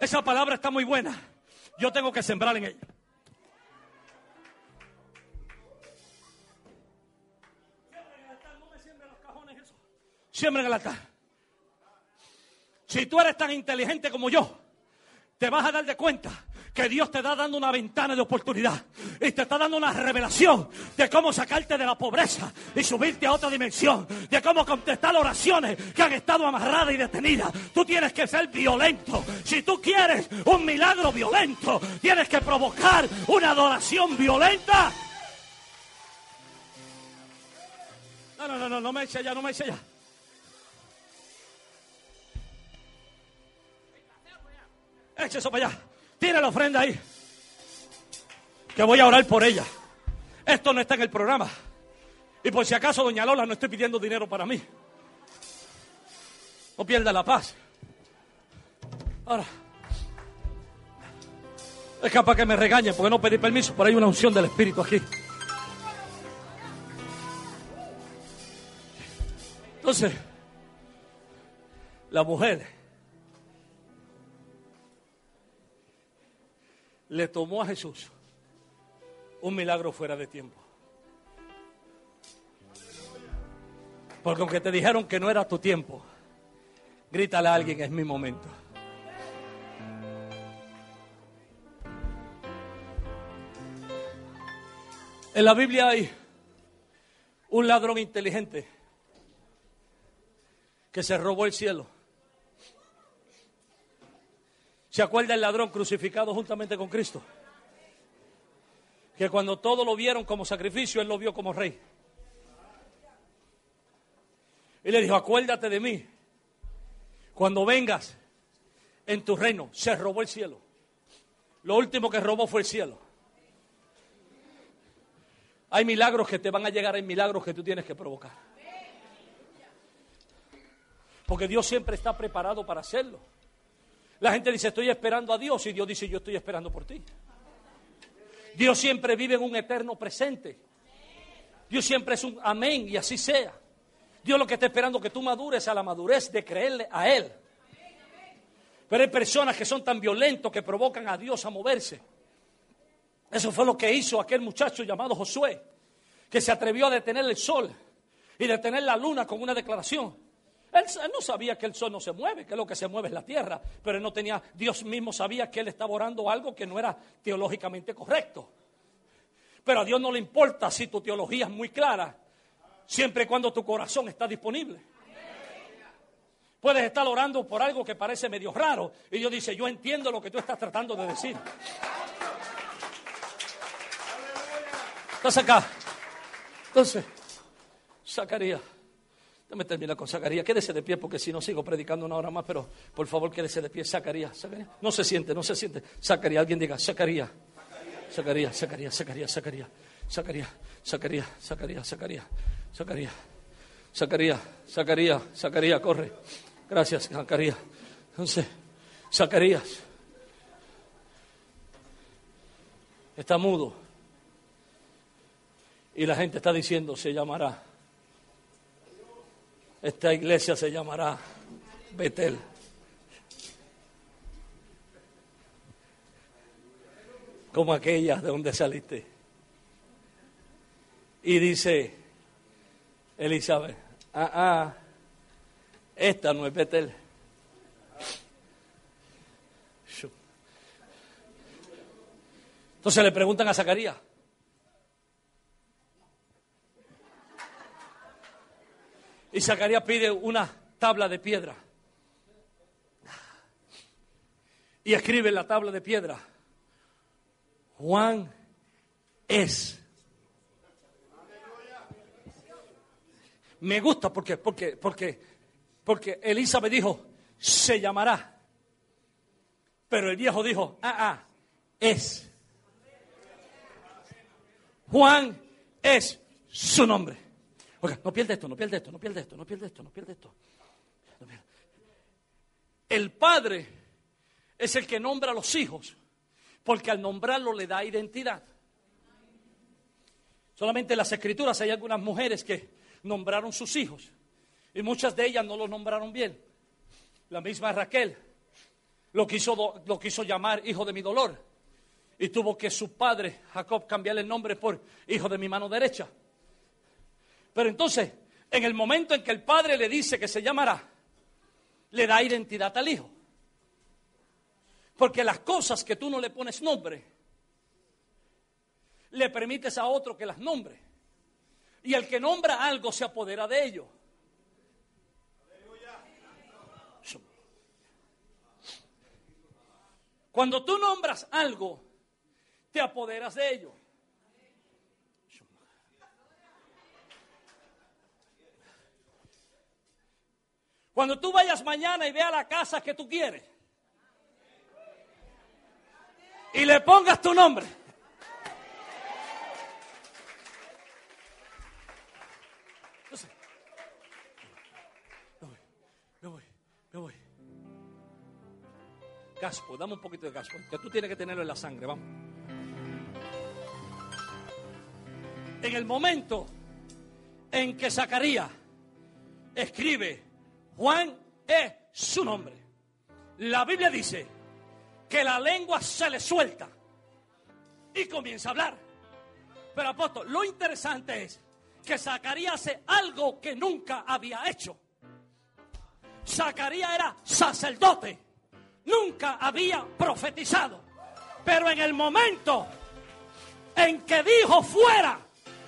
Esa palabra está muy buena. Yo tengo que sembrar en ella. Siembra en el altar. Si tú eres tan inteligente como yo, te vas a dar de cuenta que Dios te está dando una ventana de oportunidad y te está dando una revelación de cómo sacarte de la pobreza y subirte a otra dimensión, de cómo contestar oraciones que han estado amarradas y detenidas. Tú tienes que ser violento. Si tú quieres un milagro violento, tienes que provocar una adoración violenta. No, no, no, no, no me eche allá, no me eche allá. Eche eso para allá. Tiene la ofrenda ahí. Que voy a orar por ella. Esto no está en el programa. Y por si acaso, doña Lola, no estoy pidiendo dinero para mí. No pierda la paz. Ahora. Es capaz que me regañen porque no pedí permiso, pero hay una unción del Espíritu aquí. Entonces, la mujer le tomó a Jesús un milagro fuera de tiempo. Porque aunque te dijeron que no era tu tiempo, grítale a alguien, es mi momento. En la Biblia hay un ladrón inteligente que se robó el cielo. ¿Se acuerda el ladrón crucificado juntamente con Cristo? Que cuando todos lo vieron como sacrificio, él lo vio como rey. Y le dijo, acuérdate de mí. Cuando vengas en tu reino, se robó el cielo. Lo último que robó fue el cielo. Hay milagros que te van a llegar, hay milagros que tú tienes que provocar. Porque Dios siempre está preparado para hacerlo. La gente dice, estoy esperando a Dios y Dios dice, yo estoy esperando por ti. Dios siempre vive en un eterno presente. Dios siempre es un amén y así sea. Dios lo que está esperando que tú madures a la madurez de creerle a Él. Pero hay personas que son tan violentos que provocan a Dios a moverse. Eso fue lo que hizo aquel muchacho llamado Josué, que se atrevió a detener el sol y detener la luna con una declaración. Él, no sabía que el sol no se mueve, que lo que se mueve es la tierra, pero él no tenía, Dios mismo sabía que él estaba orando algo que no era teológicamente correcto. Pero a Dios no le importa si tu teología es muy clara, siempre y cuando tu corazón está disponible. Puedes estar orando por algo que parece medio raro y Dios dice, yo entiendo lo que tú estás tratando de decir. Estás acá. Entonces, Zacarías. Déjame terminar con Zacarías. Quédese de pie porque si no sigo predicando una hora más, pero por favor quédese de pie. Zacarías. Zacarías. No se siente, no se siente. Zacarías. Alguien diga, Zacarías. Zacarías, Zacarías, Zacarías, Zacarías. Zacarías, Zacarías, Zacarías, Zacarías. Zacarías. Zacarías, Zacarías, Zacarías, corre. Gracias, Zacarías. Entonces, Zacarías. Está mudo. Y la gente está diciendo, se llamará. Esta iglesia se llamará Betel. Como aquella de donde saliste. Y dice Elizabeth, ah, ah, esta no es Betel. Entonces le preguntan a Zacarías, Y Zacarías pide una tabla de piedra. Y escribe en la tabla de piedra, Juan es. Me gusta porque, porque, porque, porque Elizabeth dijo, se llamará. Pero el viejo dijo, ah, ah, es. Juan es su nombre. Oiga, no pierde esto, no pierde esto, no pierde esto, no pierde esto, no pierde esto. El padre es el que nombra a los hijos, porque al nombrarlo le da identidad. Solamente en las escrituras hay algunas mujeres que nombraron sus hijos y muchas de ellas no los nombraron bien. La misma Raquel lo quiso, lo quiso llamar hijo de mi dolor y tuvo que su padre Jacob cambiarle el nombre por hijo de mi mano derecha. Pero entonces, en el momento en que el padre le dice que se llamará, le da identidad al hijo. Porque las cosas que tú no le pones nombre, le permites a otro que las nombre. Y el que nombra algo se apodera de ello. Cuando tú nombras algo, te apoderas de ello. Cuando tú vayas mañana y veas la casa que tú quieres y le pongas tu nombre. Gaspo, dame un poquito de gaspo, que tú tienes que tenerlo en la sangre, vamos. En el momento en que Zacarías escribe, Juan es su nombre. La Biblia dice que la lengua se le suelta y comienza a hablar. Pero apóstol, lo interesante es que Zacarías hace algo que nunca había hecho. Zacarías era sacerdote, nunca había profetizado. Pero en el momento en que dijo fuera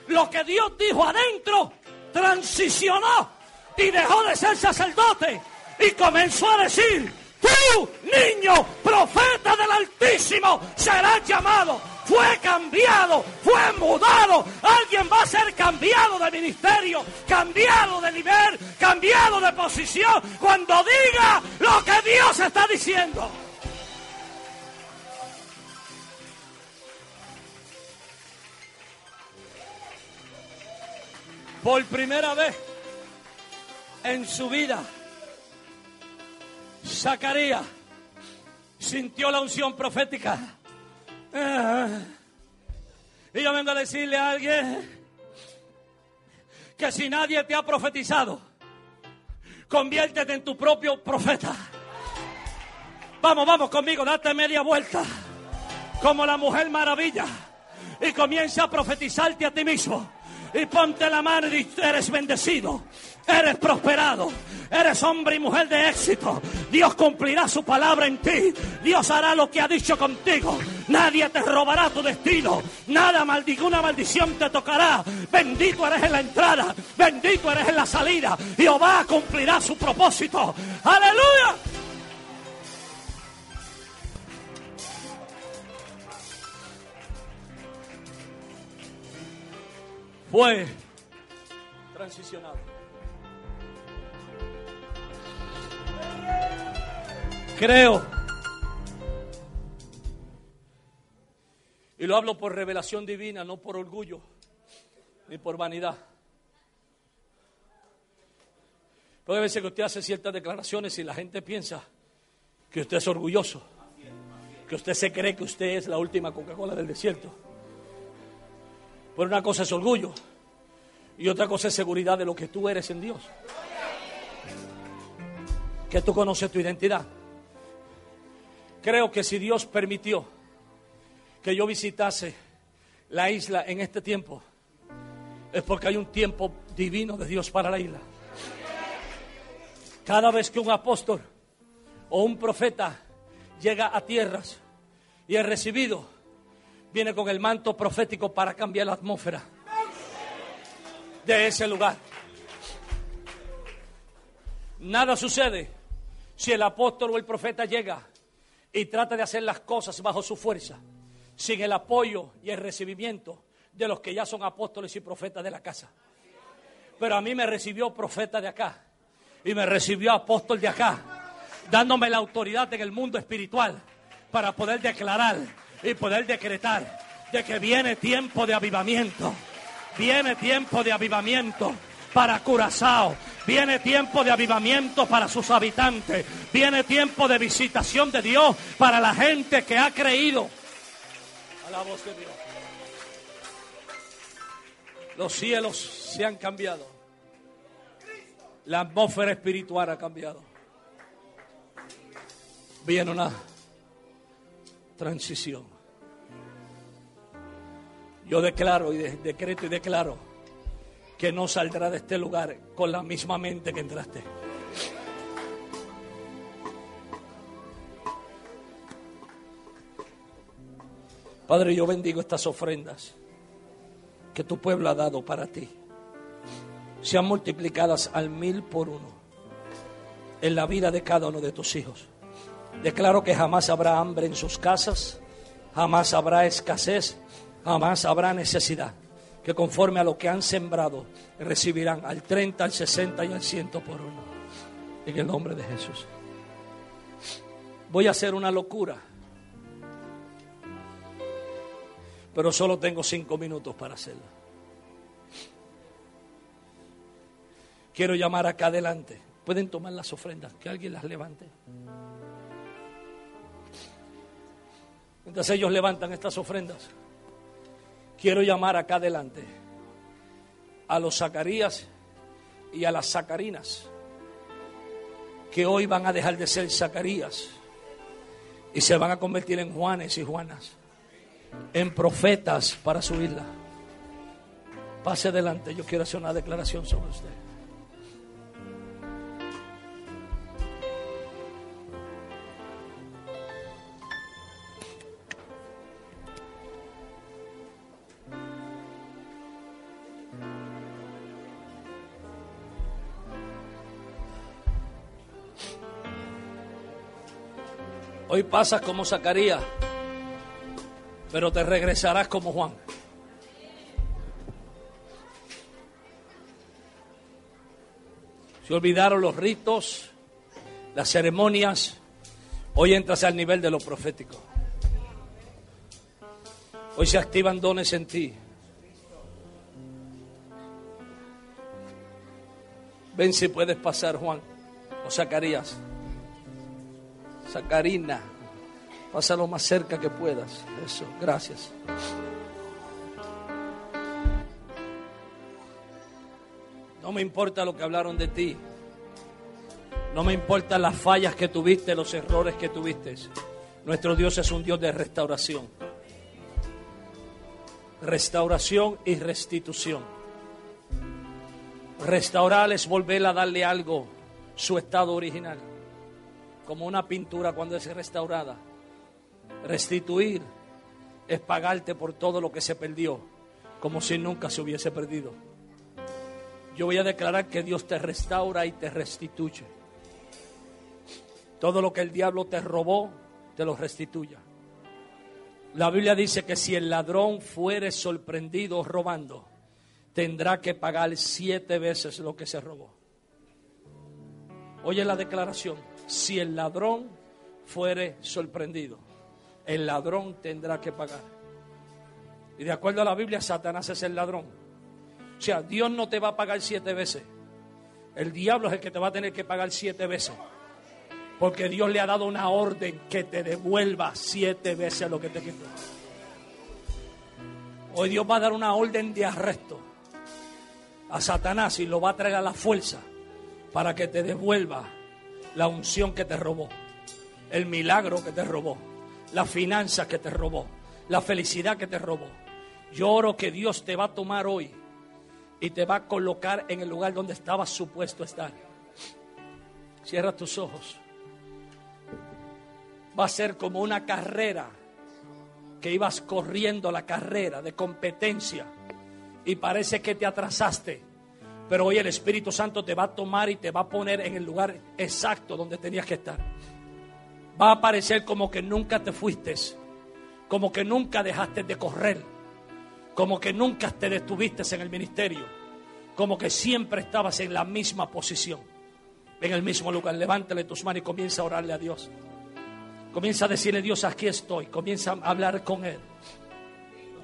lo que Dios dijo adentro, transicionó y dejó de ser sacerdote y comenzó a decir, tú, niño, profeta del Altísimo, serás llamado. Fue cambiado, fue mudado. Alguien va a ser cambiado de ministerio, cambiado de nivel, cambiado de posición cuando diga lo que Dios está diciendo. Por primera vez en su vida, Zacarías sintió la unción profética. Ah. Y yo vengo a decirle a alguien que si nadie te ha profetizado, conviértete en tu propio profeta. Vamos, vamos conmigo, date media vuelta, como la mujer maravilla, y comienza a profetizarte a ti mismo y ponte la mano y di, eres bendecido, eres prosperado, eres hombre y mujer de éxito. Dios cumplirá su palabra en ti. Dios hará lo que ha dicho contigo. Nadie te robará tu destino. Nada, ninguna maldición te tocará. Bendito eres en la entrada, bendito eres en la salida. Jehová cumplirá su propósito. Aleluya. Fue transicionado. Creo, y lo hablo por revelación divina, no por orgullo ni por vanidad. Puede veces que usted hace ciertas declaraciones y la gente piensa que usted es orgulloso, que usted se cree que usted es la última Coca-Cola del desierto. Pero una cosa es orgullo y otra cosa es seguridad de lo que tú eres en Dios. Que tú conoces tu identidad. Creo que si Dios permitió que yo visitase la isla en este tiempo, es porque hay un tiempo divino de Dios para la isla. Cada vez que un apóstol o un profeta llega a tierras y es recibido, viene con el manto profético para cambiar la atmósfera de ese lugar. Nada sucede si el apóstol o el profeta llega y trata de hacer las cosas bajo su fuerza, sin el apoyo y el recibimiento de los que ya son apóstoles y profetas de la casa. Pero a mí me recibió profeta de acá y me recibió apóstol de acá, dándome la autoridad en el mundo espiritual para poder declarar y poder decretar de que viene tiempo de avivamiento. Viene tiempo de avivamiento para Curazao. Viene tiempo de avivamiento para sus habitantes. Viene tiempo de visitación de Dios para la gente que ha creído. A la voz de Dios. Los cielos se han cambiado. La atmósfera espiritual ha cambiado. Viene una transición. Yo declaro y decreto y declaro que no saldrá de este lugar con la misma mente que entraste. Padre, yo bendigo estas ofrendas que tu pueblo ha dado para ti. Sean multiplicadas al mil por uno en la vida de cada uno de tus hijos. Declaro que jamás habrá hambre en sus casas, jamás habrá escasez, jamás habrá necesidad. Que conforme a lo que han sembrado, recibirán al 30, al 60 y al 100 por uno. En el nombre de Jesús. Voy a hacer una locura. Pero solo tengo cinco minutos para hacerlo. Quiero llamar acá adelante. Pueden tomar las ofrendas, que alguien las levante. Entonces ellos levantan estas ofrendas quiero llamar acá adelante a los Zacarías y a las Zacarinas, que hoy van a dejar de ser Zacarías y se van a convertir en Juanes y Juanas, en profetas para su isla. Pase adelante, yo quiero hacer una declaración sobre usted. Hoy pasas como Zacarías, pero te regresarás como Juan. Se olvidaron los ritos, las ceremonias. Hoy entras al nivel de lo profético. Hoy se activan dones en ti. Ven si puedes pasar, Juan o Zacarías. Sacarina, pasa lo más cerca que puedas. Eso, gracias. No me importa lo que hablaron de ti. No me importan las fallas que tuviste, los errores que tuviste. Nuestro Dios es un Dios de restauración. Restauración y restitución. Restaurar es volver a darle algo su estado original como una pintura cuando es restaurada. Restituir es pagarte por todo lo que se perdió, como si nunca se hubiese perdido. Yo voy a declarar que Dios te restaura y te restituye. Todo lo que el diablo te robó, te lo restituya. La Biblia dice que si el ladrón fuere sorprendido robando, tendrá que pagar siete veces lo que se robó. Oye la declaración si el ladrón fuere sorprendido, el ladrón tendrá que pagar. Y de acuerdo a la Biblia, Satanás es el ladrón. O sea, Dios no te va a pagar siete veces. El diablo es el que te va a tener que pagar siete veces. Porque Dios le ha dado una orden que te devuelva siete veces lo que te quitó. Hoy Dios va a dar una orden de arresto a Satanás y lo va a traer a la fuerza para que te devuelva la unción que te robó, el milagro que te robó, la finanza que te robó, la felicidad que te robó. Yo oro que Dios te va a tomar hoy y te va a colocar en el lugar donde estabas supuesto estar. Cierra tus ojos. Va a ser como una carrera que ibas corriendo la carrera de competencia y parece que te atrasaste pero hoy el Espíritu Santo te va a tomar y te va a poner en el lugar exacto donde tenías que estar. Va a parecer como que nunca te fuiste, como que nunca dejaste de correr, como que nunca te detuviste en el ministerio, como que siempre estabas en la misma posición, en el mismo lugar. Levántale tus manos y comienza a orarle a Dios. Comienza a decirle, Dios, aquí estoy. Comienza a hablar con Él.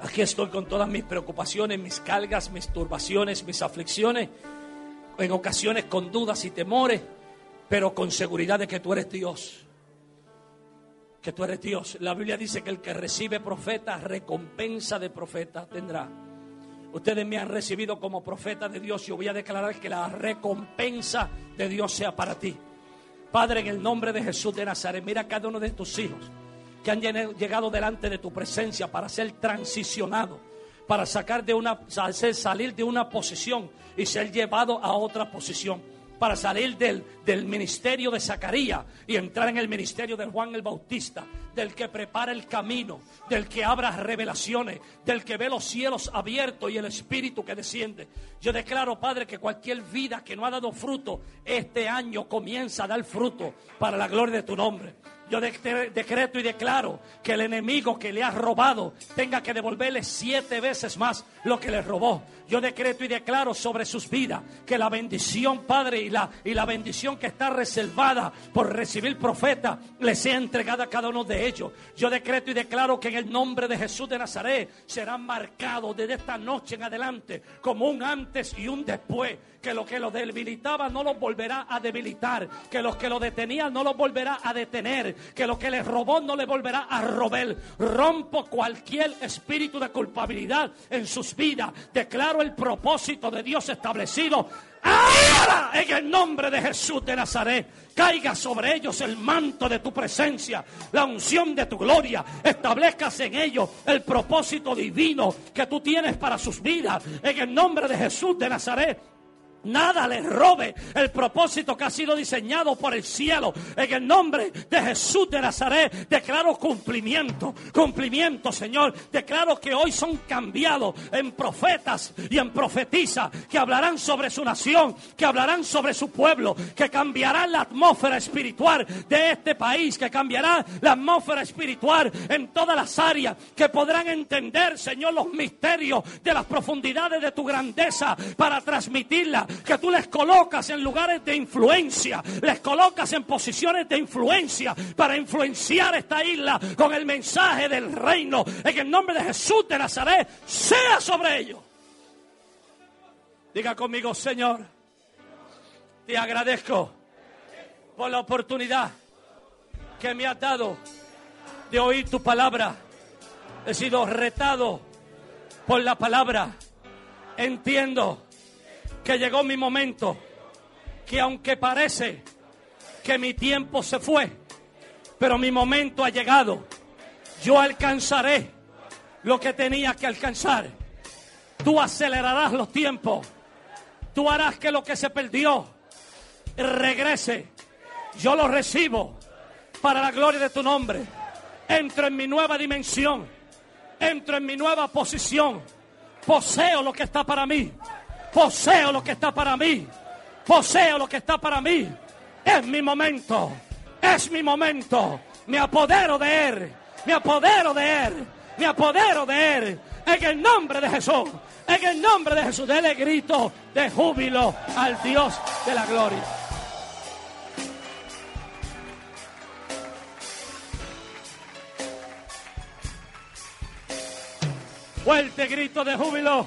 Aquí estoy con todas mis preocupaciones, mis cargas, mis turbaciones, mis aflicciones, en ocasiones con dudas y temores, pero con seguridad de que tú eres Dios. Que tú eres Dios. La Biblia dice que el que recibe profeta, recompensa de profeta tendrá. Ustedes me han recibido como profeta de Dios y voy a declarar que la recompensa de Dios sea para ti. Padre, en el nombre de Jesús de Nazaret, mira a cada uno de tus hijos que han llegado delante de tu presencia para ser transicionado, para sacar de una, salir de una posición y ser llevado a otra posición, para salir del, del ministerio de Zacarías y entrar en el ministerio de Juan el Bautista, del que prepara el camino, del que abra revelaciones, del que ve los cielos abiertos y el Espíritu que desciende. Yo declaro, Padre, que cualquier vida que no ha dado fruto, este año comienza a dar fruto para la gloria de tu nombre. Yo decreto y declaro que el enemigo que le ha robado tenga que devolverle siete veces más lo que le robó. Yo decreto y declaro sobre sus vidas que la bendición, Padre, y la, y la bendición que está reservada por recibir profeta, le sea entregada a cada uno de ellos. Yo decreto y declaro que en el nombre de Jesús de Nazaret será marcado desde esta noche en adelante como un antes y un después. Que lo que lo debilitaba no lo volverá a debilitar. Que los que lo detenían no lo volverá a detener. Que lo que le robó no le volverá a robar. Rompo cualquier espíritu de culpabilidad en sus vidas. Declaro el propósito de Dios establecido Ahora, en el nombre de Jesús de Nazaret, caiga sobre ellos el manto de tu presencia, la unción de tu gloria. Establezcas en ellos el propósito divino que tú tienes para sus vidas. En el nombre de Jesús de Nazaret. Nada les robe el propósito que ha sido diseñado por el cielo. En el nombre de Jesús de Nazaret declaro cumplimiento, cumplimiento, Señor. Declaro que hoy son cambiados en profetas y en profetisas que hablarán sobre su nación, que hablarán sobre su pueblo, que cambiarán la atmósfera espiritual de este país, que cambiará la atmósfera espiritual en todas las áreas, que podrán entender, Señor, los misterios de las profundidades de tu grandeza para transmitirla que tú les colocas en lugares de influencia, les colocas en posiciones de influencia para influenciar esta isla con el mensaje del reino. En el nombre de Jesús de Nazaret, sea sobre ellos. Diga conmigo, Señor, te agradezco por la oportunidad que me has dado de oír tu palabra. He sido retado por la palabra. Entiendo que llegó mi momento, que aunque parece que mi tiempo se fue, pero mi momento ha llegado. Yo alcanzaré lo que tenía que alcanzar. Tú acelerarás los tiempos. Tú harás que lo que se perdió regrese. Yo lo recibo para la gloria de tu nombre. Entro en mi nueva dimensión. Entro en mi nueva posición. Poseo lo que está para mí. Poseo lo que está para mí. Poseo lo que está para mí. Es mi momento. Es mi momento. Me apodero de Él. Me apodero de Él. Me apodero de Él. En el nombre de Jesús. En el nombre de Jesús. Dele grito de júbilo al Dios de la gloria. Fuerte grito de júbilo.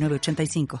906985.